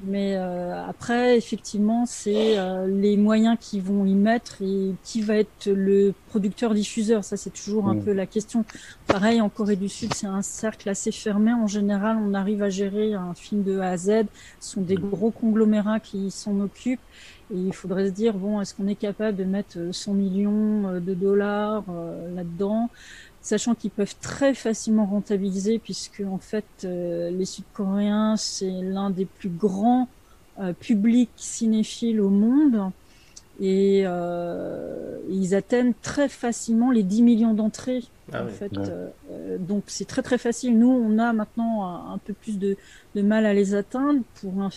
Mais euh, après, effectivement, c'est euh, les moyens qu'ils vont y mettre et qui va être le producteur-diffuseur. Ça, c'est toujours un Mhm. peu la question. Pareil, en Corée du Sud, c'est un cercle assez fermé. En général, on arrive à gérer un film de A à Z. Ce sont des gros conglomérats qui s'en occupent. Et il faudrait se dire, bon, est-ce qu'on est capable de mettre euh, 100 millions euh, de dollars euh, là-dedans? Sachant qu'ils peuvent très facilement rentabiliser puisque en fait euh, les Sud-Coréens c'est l'un des plus grands euh, publics cinéphiles au monde. Et euh, ils atteignent très facilement les 10 millions d'entrées Ah en fait, donc c'est très très facile. Nous, on a maintenant un, peu plus de, de, mal à les atteindre pour un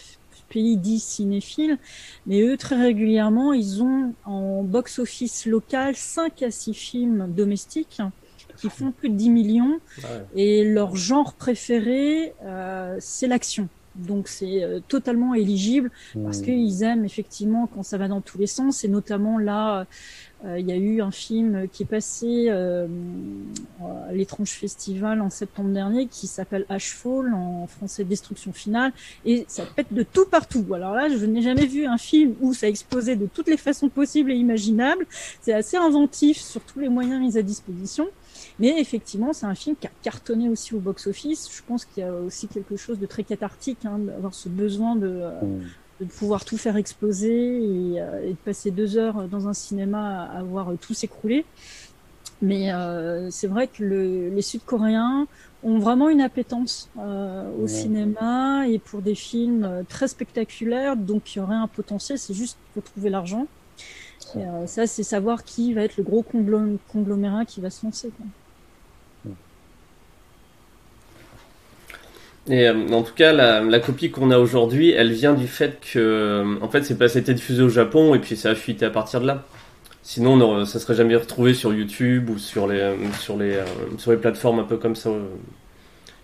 pays dit cinéphile, mais eux très régulièrement, ils ont en box-office local 5 à 6 films domestiques qui font plus de 10 millions ah et leur genre préféré, euh, c'est l'action. Donc c'est euh, totalement éligible parce mmh. qu'ils aiment effectivement quand ça va dans tous les sens et notamment là euh, il y a eu un film qui est passé euh, à l'étrange festival en septembre dernier qui s'appelle Ashfall en français Destruction finale et ça pète de tout partout. Alors là, je n'ai jamais vu un film où ça explosait de toutes les façons possibles et imaginables. C'est assez inventif sur tous les moyens mis à disposition. Mais effectivement, c'est un film qui a cartonné aussi au box-office. Je pense qu'il y a aussi quelque chose de très cathartique, hein, d'avoir ce besoin de, euh, de pouvoir tout faire exploser euh, et, de passer deux heures dans un cinéma à, voir tout s'écrouler. Mais euh, c'est vrai que le, les Sud-Coréens ont vraiment une appétence euh, au cinéma et pour des films très spectaculaires, donc il y aurait un potentiel, c'est juste pour trouver l'argent. Euh, ça, c'est savoir qui va être le gros conglomérat qui va se lancer. Quoi. Et euh, en tout cas, la, la copie qu'on a aujourd'hui, elle vient du fait que, euh, en fait, c'est pas, été diffusé au Japon et puis ça a fuité à partir de là. Sinon, on ça serait jamais retrouvé sur YouTube ou sur les, euh, sur les, sur les plateformes un peu comme ça.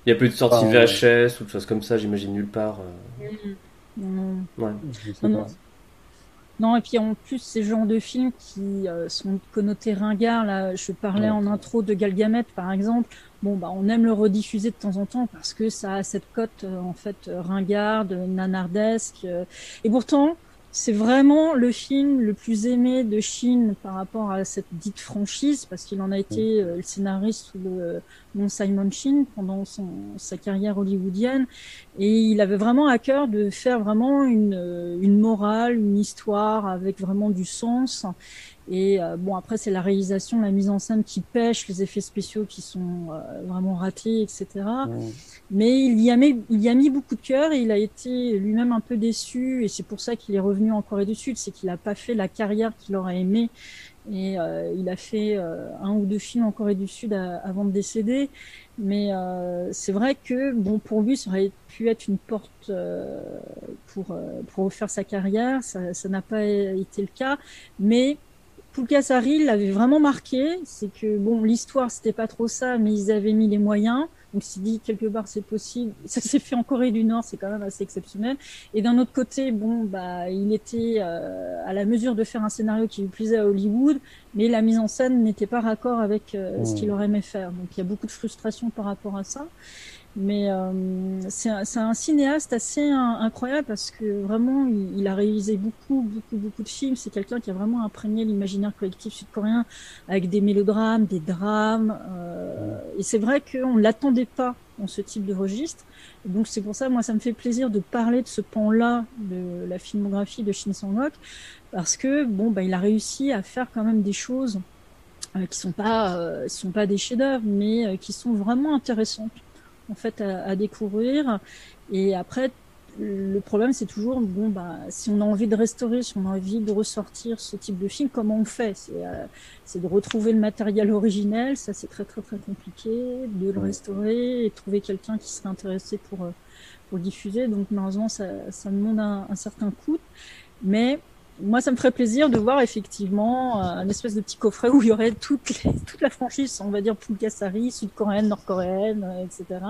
Il y a plus de sorties ah, VHS ou de choses comme ça, j'imagine nulle part. Non. Ouais. Non, non, et puis en plus, ces genres de films qui sont connotés ringards, là, je parlais en intro de Galgamet, par exemple, bon bah on aime le rediffuser de temps en temps parce que ça a cette cote euh, en fait euh, ringarde, nanardesque. Euh. et pourtant, c'est vraiment le film le plus aimé de Chine par rapport à cette dite franchise parce qu'il en a été le scénariste sous le nom Simon Chin pendant son, sa carrière hollywoodienne et il avait vraiment à cœur de faire vraiment une, une morale, une histoire avec vraiment du sens et euh, bon, après, c'est la réalisation, la mise en scène qui pêche, les effets spéciaux qui sont euh, vraiment ratés, etc. Mais il y, a mis, il y a mis beaucoup de cœur et il a été lui-même un peu déçu. Et c'est pour ça qu'il est revenu en Corée du Sud. C'est qu'il n'a pas fait la carrière qu'il aurait aimé. Et euh, il a fait un ou deux films en Corée du Sud avant de décéder. Mais c'est vrai que bon pour lui, ça aurait pu être une porte pour pour refaire sa carrière. Ça n'a pas été le cas. Mais Poulkassari l'avait vraiment marqué, c'est que bon, l'histoire c'était pas trop ça, mais ils avaient mis les moyens. Donc s'il dit quelque part c'est possible, <laughs> ça s'est fait en Corée du Nord, c'est quand même assez exceptionnel. Et d'un autre côté, bon bah il était euh, à la mesure de faire un scénario qui lui plaisait à Hollywood, mais la mise en scène n'était pas raccord avec euh, ce mmh. qu'il aurait aimé faire. Donc il y a beaucoup de frustration par rapport à ça. Mais euh, c'est un, un, cinéaste assez incroyable parce que vraiment, il, a réalisé beaucoup, beaucoup, beaucoup de films. C'est quelqu'un qui a vraiment imprégné l'imaginaire collectif sud-coréen avec des mélodrames, des drames. Euh, et c'est vrai qu'on ne l'attendait pas dans ce type de registre. donc c'est pour ça, moi, ça me fait plaisir de parler de ce pan-là de la filmographie de Shin Sang-ok parce que bon, bah, il a réussi à faire quand même des choses euh, qui sont pas, euh, sont pas des chefs-d'œuvre, mais euh, qui sont vraiment intéressantes en fait à, découvrir. Et après, le problème, c'est toujours, bon, bah, si on a envie de restaurer, si on a envie de ressortir ce type de film, comment on fait? C'est euh, de retrouver le matériel originel, ça c'est très très très compliqué, de le restaurer et trouver quelqu'un qui serait intéressé pour, euh, pour diffuser. Donc malheureusement, ça, ça demande un, un certain coût. Mais moi, ça me ferait plaisir de voir effectivement un espèce de petit coffret où il y aurait toute, <laughs> toute la franchise, on va dire Pulgasari, sud-coréenne, nord-coréenne, euh, etc.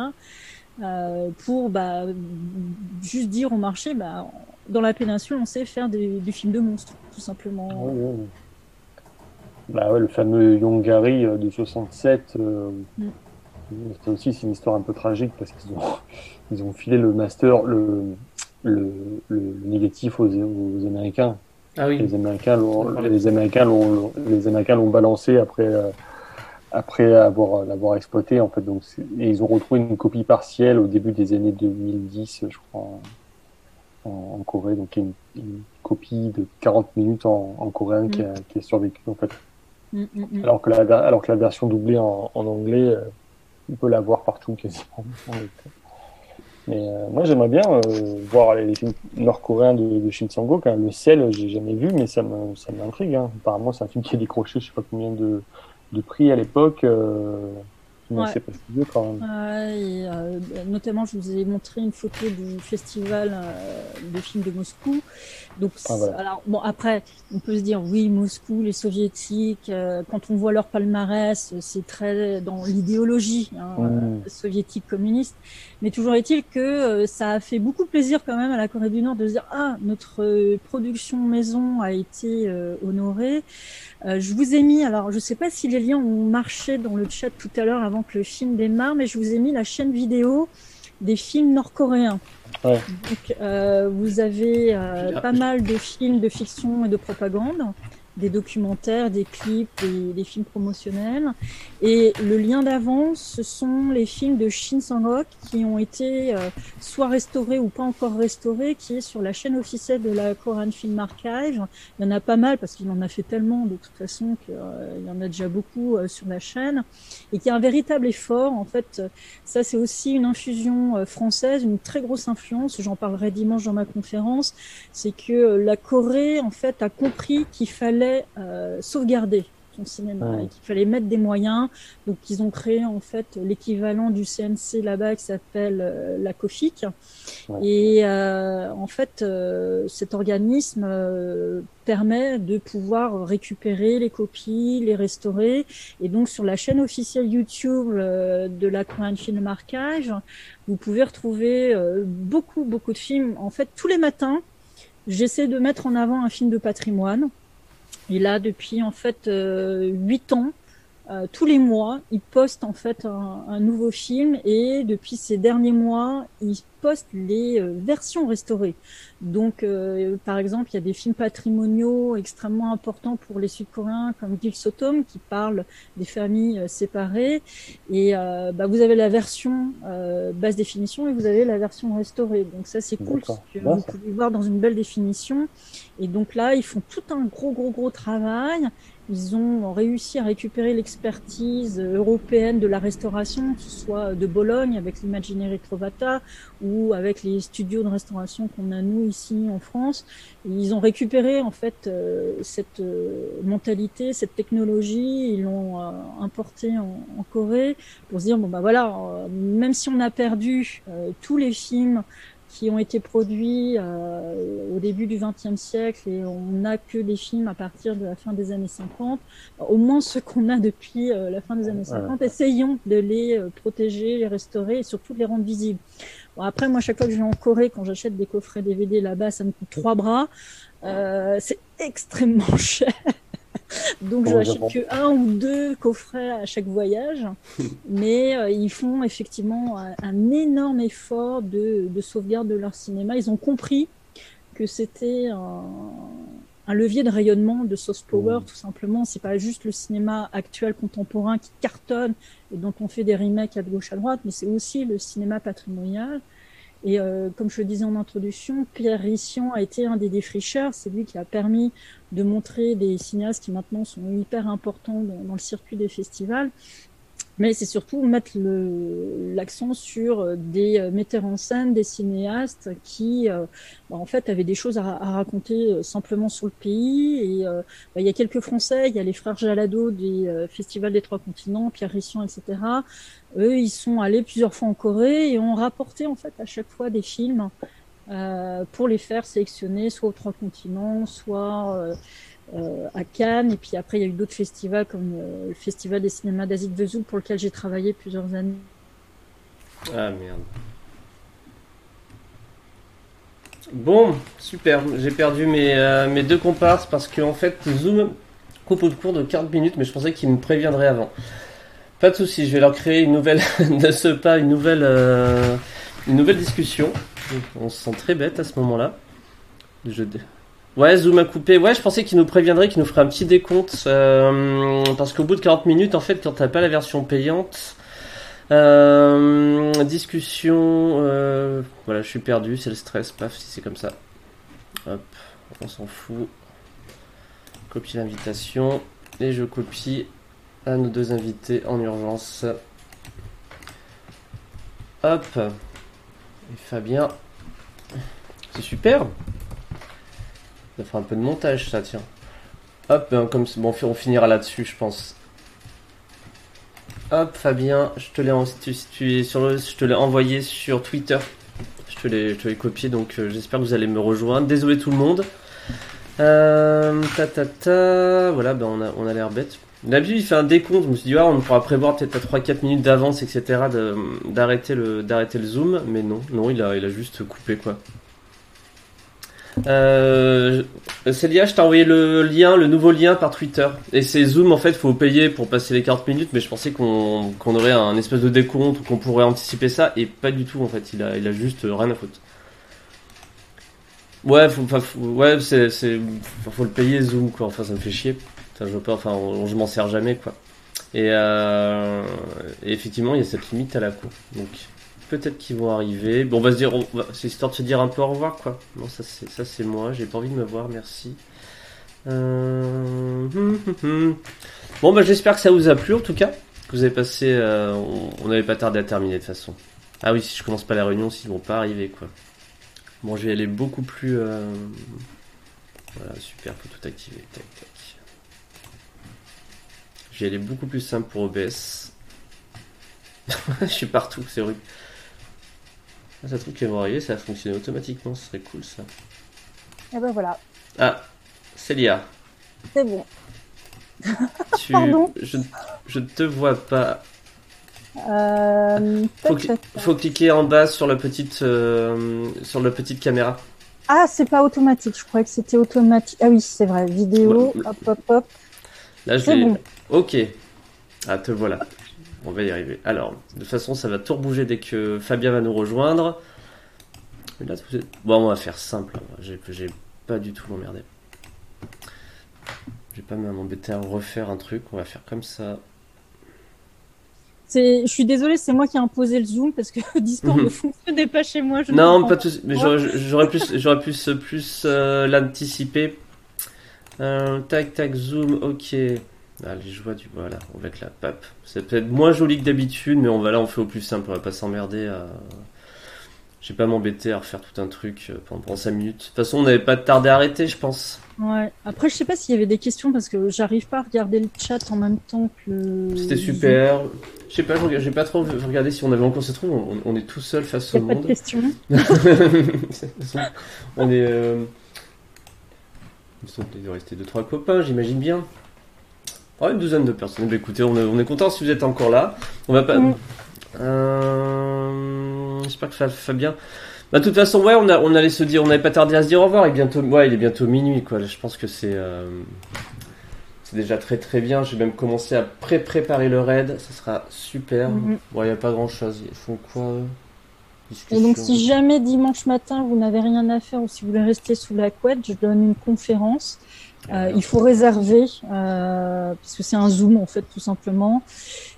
Euh, pour bah, juste dire au marché, bah, dans la péninsule, on sait faire des, des films de monstres, tout simplement. Bah ouais, le fameux Yongari euh, de 67, euh, mm. aussi une histoire un peu tragique parce qu'ils ont, <laughs> ils ont filé le master, le, le, le négatif aux, aux Américains. Ah les Américains l'ont, les Américains l'ont, les Américains l'ont balancé après, euh, après avoir l'avoir exploité en fait. Donc, et ils ont retrouvé une copie partielle au début des années 2010, je crois, en, Corée. Donc, une, une, copie de 40 minutes en, en coréen qui, a, mm. qui est en fait. Mm, mm, alors que la, alors que la version doublée en, en anglais, euh, on peut la voir partout quasiment. <laughs> Mais euh, moi, j'aimerais bien euh, voir les films nord-coréens de, de Shin Sang-ok. Le sel, j'ai jamais vu, mais ça m'intrigue. Hein. Apparemment, c'est un film qui a décroché, je sais pas combien de, de prix à l'époque. Ouais. quand même. et, euh, notamment, je vous ai montré une photo du festival euh, de films de Moscou. Donc, ah, alors bon, après, on peut se dire oui, Moscou, les soviétiques. Euh, quand on voit leur palmarès, c'est très dans l'idéologie hein, soviétique communiste. Mais toujours est-il que ça a fait beaucoup plaisir quand même à la Corée du Nord de se dire ah notre production maison a été honorée. Euh, je vous ai mis, alors je ne sais pas si les liens ont marché dans le chat tout à l'heure avant que le film démarre, mais je vous ai mis la chaîne vidéo des films nord-coréens. Ouais. Donc, euh, vous avez euh, pas mal de films de fiction et de propagande des documentaires, des clips, des, films promotionnels. Et le lien d'avant, ce sont les films de Shin Sang-ok qui ont été euh, soit restaurés ou pas encore restaurés, qui est sur la chaîne officielle de la Korean Film Archive. Il y en a pas mal parce qu'il en a fait tellement de toute façon qu'il euh, y en a déjà beaucoup euh, sur la chaîne. Et qui a un véritable effort. En fait, ça c'est aussi une infusion française, une très grosse influence. J'en parlerai dimanche dans ma conférence. C'est que la Corée, en fait, a compris qu'il fallait euh, sauvegarder son cinéma et qu'il fallait mettre des moyens. Donc ils ont créé en fait l'équivalent du CNC là-bas qui s'appelle euh, la COFIC. Et euh, en fait, cet organisme permet de pouvoir récupérer les copies, les restaurer. Et donc sur la chaîne officielle YouTube de la Korean Film Archive, vous pouvez retrouver beaucoup, beaucoup de films. En fait, tous les matins, j'essaie de mettre en avant un film de patrimoine. Il a depuis en fait euh, huit ans, euh, tous les mois, il poste en fait un, nouveau film et depuis ces derniers mois, il poste les euh, versions restaurées. Donc, par exemple, il y a des films patrimoniaux extrêmement importants pour les Sud-Coréens comme Gil Sotom qui parle des familles séparées. Et bah, vous avez la version basse définition et vous avez la version restaurée. Donc ça, c'est cool. Que vous pouvez voir dans une belle définition. Et donc là, ils font tout un gros, gros, gros travail. Ils ont réussi à récupérer l'expertise européenne de la restauration, que ce soit de Bologne avec l'Imaginerie Trovata ou avec les studios de restauration qu'on a nous ici en France. ils ont récupéré en fait euh, cette euh, mentalité, cette technologie, ils l'ont euh, importé en, en, Corée pour se dire bon bah voilà, même si on a perdu tous les films qui ont été produits euh, au début du XXe siècle et on n'a que des films à partir de la fin des années 50. Au moins ceux qu'on a depuis euh, la fin des années 50, essayons de les euh, protéger, les restaurer et surtout de les rendre visibles. Bon, après, moi, chaque fois que je vais en Corée, quand j'achète des coffrets DVD là-bas, ça me coûte trois bras. c'est extrêmement <laughs> cher. <laughs> Donc je n'achète que un ou deux coffrets à chaque voyage, <laughs> mais euh, ils font effectivement un, énorme effort de, sauvegarde de leur cinéma. Ils ont compris que c'était un, levier de rayonnement de soft power, mmh. tout simplement. C'est pas juste le cinéma actuel contemporain qui cartonne et dont on fait des remakes à gauche à droite, mais c'est aussi le cinéma patrimonial. Et euh, comme je le disais en introduction, Pierre Rissian a été un des défricheurs. C'est lui qui a permis de montrer des cinéastes qui maintenant sont hyper importants dans, le circuit des festivals. Mais c'est surtout mettre l'accent sur euh, des euh, metteurs en scène, des cinéastes qui, bah, en fait, avaient des choses à, raconter simplement sur le pays. Et bah, il y a quelques Français, il y a les frères Jalado des festivals des Trois Continents, Pierre Rissian, etc. Eux, ils sont allés plusieurs fois en Corée et ont rapporté en fait à chaque fois des films euh, pour les faire sélectionner soit aux trois continents, soit euh, euh, à Cannes. Et puis après, il y a eu d'autres festivals comme le Festival des cinémas d'Asie de Vesoul pour lequel j'ai travaillé plusieurs années. Ah merde. Bon, super. J'ai perdu mes, mes deux comparses parce qu'en fait, Zoom coupe au cours de 40 minutes, mais je pensais qu'il me préviendrait avant. Pas de souci, je vais leur créer une nouvelle, <laughs> ce pas, une nouvelle, euh, une nouvelle discussion. On se sent très bête à ce moment-là. Je... Ouais, Zoom a coupé. Ouais, je pensais qu'il nous préviendrait, qu'il nous ferait un petit décompte. Euh, parce qu'au bout de 40 minutes, en fait, quand t'as pas la version payante, euh, discussion, voilà, je suis perdu, c'est le stress, paf, si c'est comme ça. Hop, on s'en fout. Copie l'invitation et je copie à nos deux invités en urgence. Hop. Et Fabien. C'est super. Ça fera un peu de montage, ça, tiens. Hop, ben, comme bon, on finira là-dessus, je pense. Hop, Fabien, je te l'ai en- envoyé sur Twitter. Je te l'ai, je te l'ai copié, donc euh, j'espère que vous allez me rejoindre. Désolé tout le monde. Euh, ta ta ta, voilà, ben on a, on a l'air bête. D'habitude, il fait un décompte. Je me suis dit, ah, on pourra prévoir peut-être à 3-4 minutes d'avance, etc. d'arrêter le, d'arrêter le zoom, mais non, non, il a, il a juste coupé quoi. Euh, Célia, je t'ai envoyé le lien, le nouveau lien par Twitter. Et c'est Zoom, en fait, faut payer pour passer les 40 minutes, mais je pensais qu'on qu'on aurait un espèce de décompte qu'on pourrait anticiper ça, et pas du tout, en fait. Il a, il a juste rien à foutre. Ouais, faut, faut- ouais, c'est, c'est, faut, faut le payer Zoom, quoi. Enfin, ça me fait chier. Je pas, enfin, on- je m'en sers jamais, quoi. Et, euh, et effectivement, il y a cette limite à la cour. Donc, peut-être qu'ils vont arriver. Bon, on va se dire, c'est histoire de se dire un peu au revoir, quoi. Non, ça c'est, ça c'est moi. J'ai pas envie de me voir, merci. Euh. <laughs> Bon, bah, j'espère que ça vous a plu, en tout cas. Que vous avez passé, euh, on- n'avait pas tardé à terminer, de toute façon. Ah oui, si je commence pas la réunion, ils vont pas arriver, quoi. Bon, je vais aller beaucoup plus, euh, voilà, super, faut tout activer. Tac, tac. Vais aller beaucoup plus simple pour OBS. <laughs> je suis partout, c'est horrible. Ah, ça trouve qu'ils vont arriver, ça va fonctionner automatiquement, ce serait cool ça. Et ben voilà, Ah, Célia, c'est bon. tu... <laughs> Pardon je, je ne te vois pas. Euh, Faut, cli- cliquer en bas sur la petite, euh, sur la petite caméra. Ah, c'est pas automatique. Je croyais que c'était automatique. Ah oui, c'est vrai. Vidéo, Ouais. hop, hop, hop. Là, je bon. Ok. Ah, te voilà. On va y arriver. Alors, de toute façon, ça va tout rebouger dès que Fabien va nous rejoindre. Bon, on va faire simple. J'ai pas du tout m'emmerder. Je vais pas m'embêter à refaire un truc. On va faire comme ça. Je suis désolée, c'est moi qui ai imposé le zoom parce que <laughs> Discord Mhm. ne fonctionnait pas chez moi. Je Non, pas tout. Mais j'aurais j'aurais plus, j'aurais plus, plus euh, l'anticiper. Euh, tac, tac, zoom. Ok. Allez, je vois du voilà avec la pape. C'est peut-être moins joli que d'habitude, mais on va là, on fait au plus simple. On va pas s'emmerder à. Je vais pas m'embêter à refaire tout un truc euh, pendant, pendant 5 minutes. De toute façon, on n'avait pas tardé à arrêter, je pense. Ouais. Après, je sais pas s'il y avait des questions parce que j'arrive pas à regarder le chat en même temps que. C'était super. Je sais pas, j'ai pas trop regardé si on avait encore. Ça trouve, on, on est tout seul face au n'y a pas de monde. questions. <laughs> on est. Euh... Il doit rester 2-3 copains, j'imagine bien. Oh, une douzaine de personnes. Bah, écoutez, on est, on est content si vous êtes encore là. On va pas. Mm. Euh... J'espère que Fa- Fabien. Bah, de toute façon, ouais, on, a, on allait se dire, on n'avait pas tardé à se dire au revoir. Il est bientôt, ouais, il est bientôt minuit, quoi. Je pense que c'est. euh, C'est déjà très très bien. J'ai même commencé à pré-préparer le raid. Ça sera super. Bon, il n'y a pas grand chose. Ils font quoi Et donc, si jamais dimanche matin vous n'avez rien à faire ou si vous voulez rester sous la couette, je donne une conférence. Euh, il faut réserver euh, puisque c'est un zoom en fait tout simplement.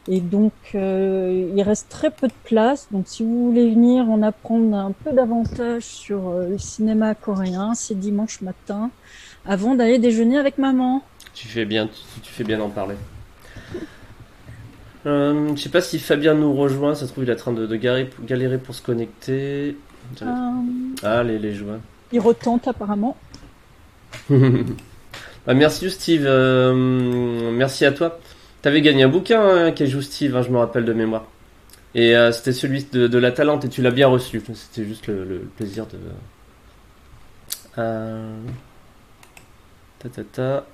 Et donc, euh, il reste très peu de place. Donc, si vous voulez venir en apprendre un peu davantage sur euh, le cinéma coréen, c'est dimanche matin, avant d'aller déjeuner avec maman. Tu fais bien, tu, tu fais bien d'en parler. Euh, je sais pas si Fabien nous rejoint, ça se trouve il est en train de, de galérer, galérer pour se connecter. Euh, Ah, les, les joints. il retente apparemment. <laughs> Bah, merci Steve, euh, merci à toi. T'avais gagné un bouquin hein, qui joue Steve, hein, je me rappelle de mémoire. Et euh, c'était celui de, de la Talente et tu l'as bien reçu. C'était juste le, le plaisir de. Euh... Ta ta ta.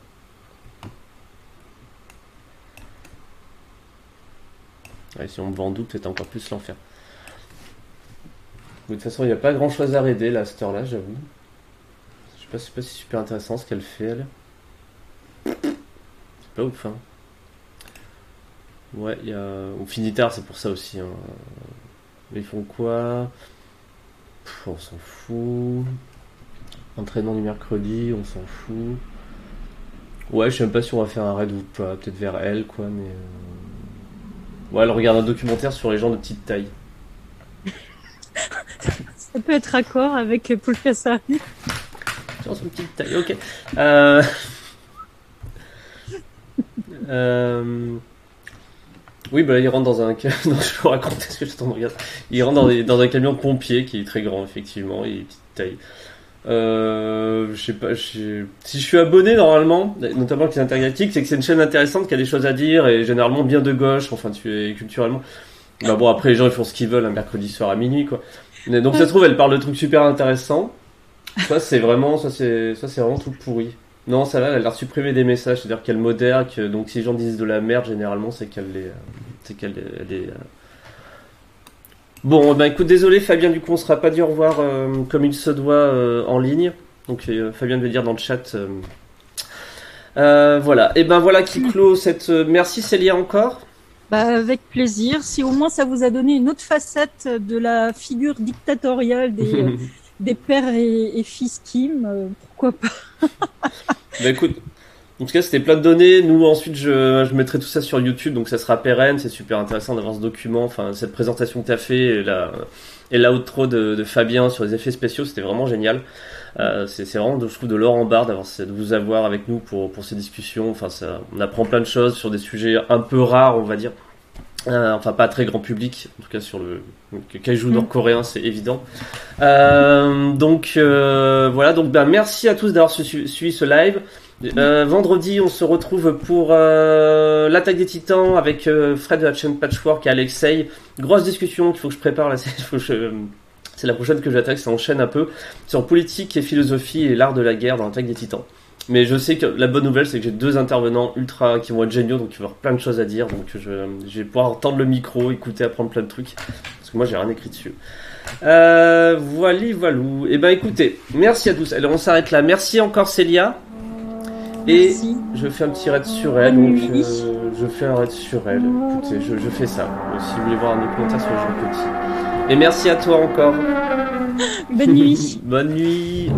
Si on me vend en doute, c'est encore plus l'enfer. De toute façon, il n'y a pas grand chose à raider là, à cette heure-là, j'avoue. Je sais pas, c'est si super intéressant ce qu'elle fait, elle. C'est pas ouf, hein. Ouais, il y a. On finit tard, c'est pour ça aussi. Hein. Ils font quoi? On s'en fout. Entraînement du mercredi, on s'en fout. Ouais, je sais même pas si on va faire un raid ou pas. Peut-être vers elle, quoi, mais. euh, Ouais, elle regarde un documentaire sur les gens de petite taille. <laughs> Ça peut être raccord avec Paul Cassari. Sur son petite taille, ok. Euh... <laughs> euh, Oui, bah là, il rentre dans un. <laughs> Non, je peux raconter ce que je t'en regarde. Il rentre dans, des- dans un camion de pompier qui est très grand, effectivement, et petite taille. Euh, je sais pas, si je suis abonné normalement, notamment avec les intergalactiques, c'est que c'est une chaîne intéressante qui a des choses à dire et généralement bien de gauche, enfin tu es culturellement. Bah bon, après les gens ils font ce qu'ils veulent un mercredi soir à minuit quoi. Donc ça se trouve elle parle de trucs super intéressants. Ça c'est vraiment, ça c'est, ça c'est vraiment tout pourri. Non, ça va, elle a l'air supprimer des messages, c'est-à-dire qu'elle modère, que donc si les gens disent de la merde généralement c'est qu'elle est, c'est qu'elle est Bon, bah écoute, désolé Fabien, du coup on sera pas dit au revoir euh, comme il se doit euh, en ligne. Donc euh, Fabien devait dire dans le chat. voilà, et ben voilà qui clôt cette. Merci Célia encore. Bah, avec plaisir. Si au moins ça vous a donné une autre facette de la figure dictatoriale des, <laughs> des pères et, fils Kim, pourquoi pas? Bah écoute, en tout cas, c'était plein de données. Nous, ensuite, je, je mettrai tout ça sur YouTube, donc ça sera pérenne. C'est super intéressant d'avoir ce document, enfin, cette présentation que tu as fait et la, et l'outro de, de Fabien sur les effets spéciaux, c'était vraiment génial. Euh, c'est, vraiment, je trouve, de l'or en barre d'avoir, de vous avoir avec nous pour, pour ces discussions. Enfin, ça, on apprend plein de choses sur des sujets un peu rares, on va dire. Euh, enfin, pas très grand public, en tout cas sur le kaiju nord-coréen, c'est évident. Euh, donc euh, voilà, donc ben, merci à tous d'avoir suivi ce live. Euh, vendredi, on se retrouve pour euh, l'attaque des titans avec euh, Fred de la chaîne Patchwork et Alexei. Grosse discussion qu'il faut que je prépare. <laughs> C'est la prochaine que j'attaque, ça enchaîne un peu sur politique et philosophie et l'art de la guerre dans l'attaque des titans. Mais je sais que la bonne nouvelle, c'est que j'ai deux intervenants ultra qui vont être géniaux, donc il va y avoir plein de choses à dire. Donc je, je vais pouvoir tendre le micro, écouter, apprendre plein de trucs. Parce que moi, j'ai rien écrit dessus. Euh, voilà, voilou. Et eh ben écoutez, merci à tous. Alors on s'arrête là. Merci encore Célia. Et je fais un petit raid sur elle, donc euh, je fais un raid sur elle. Écoutez, je, je fais ça. Si vous voulez voir un documentaire sur les Petit. Et merci à toi encore. Bonne nuit. <laughs> Bonne nuit.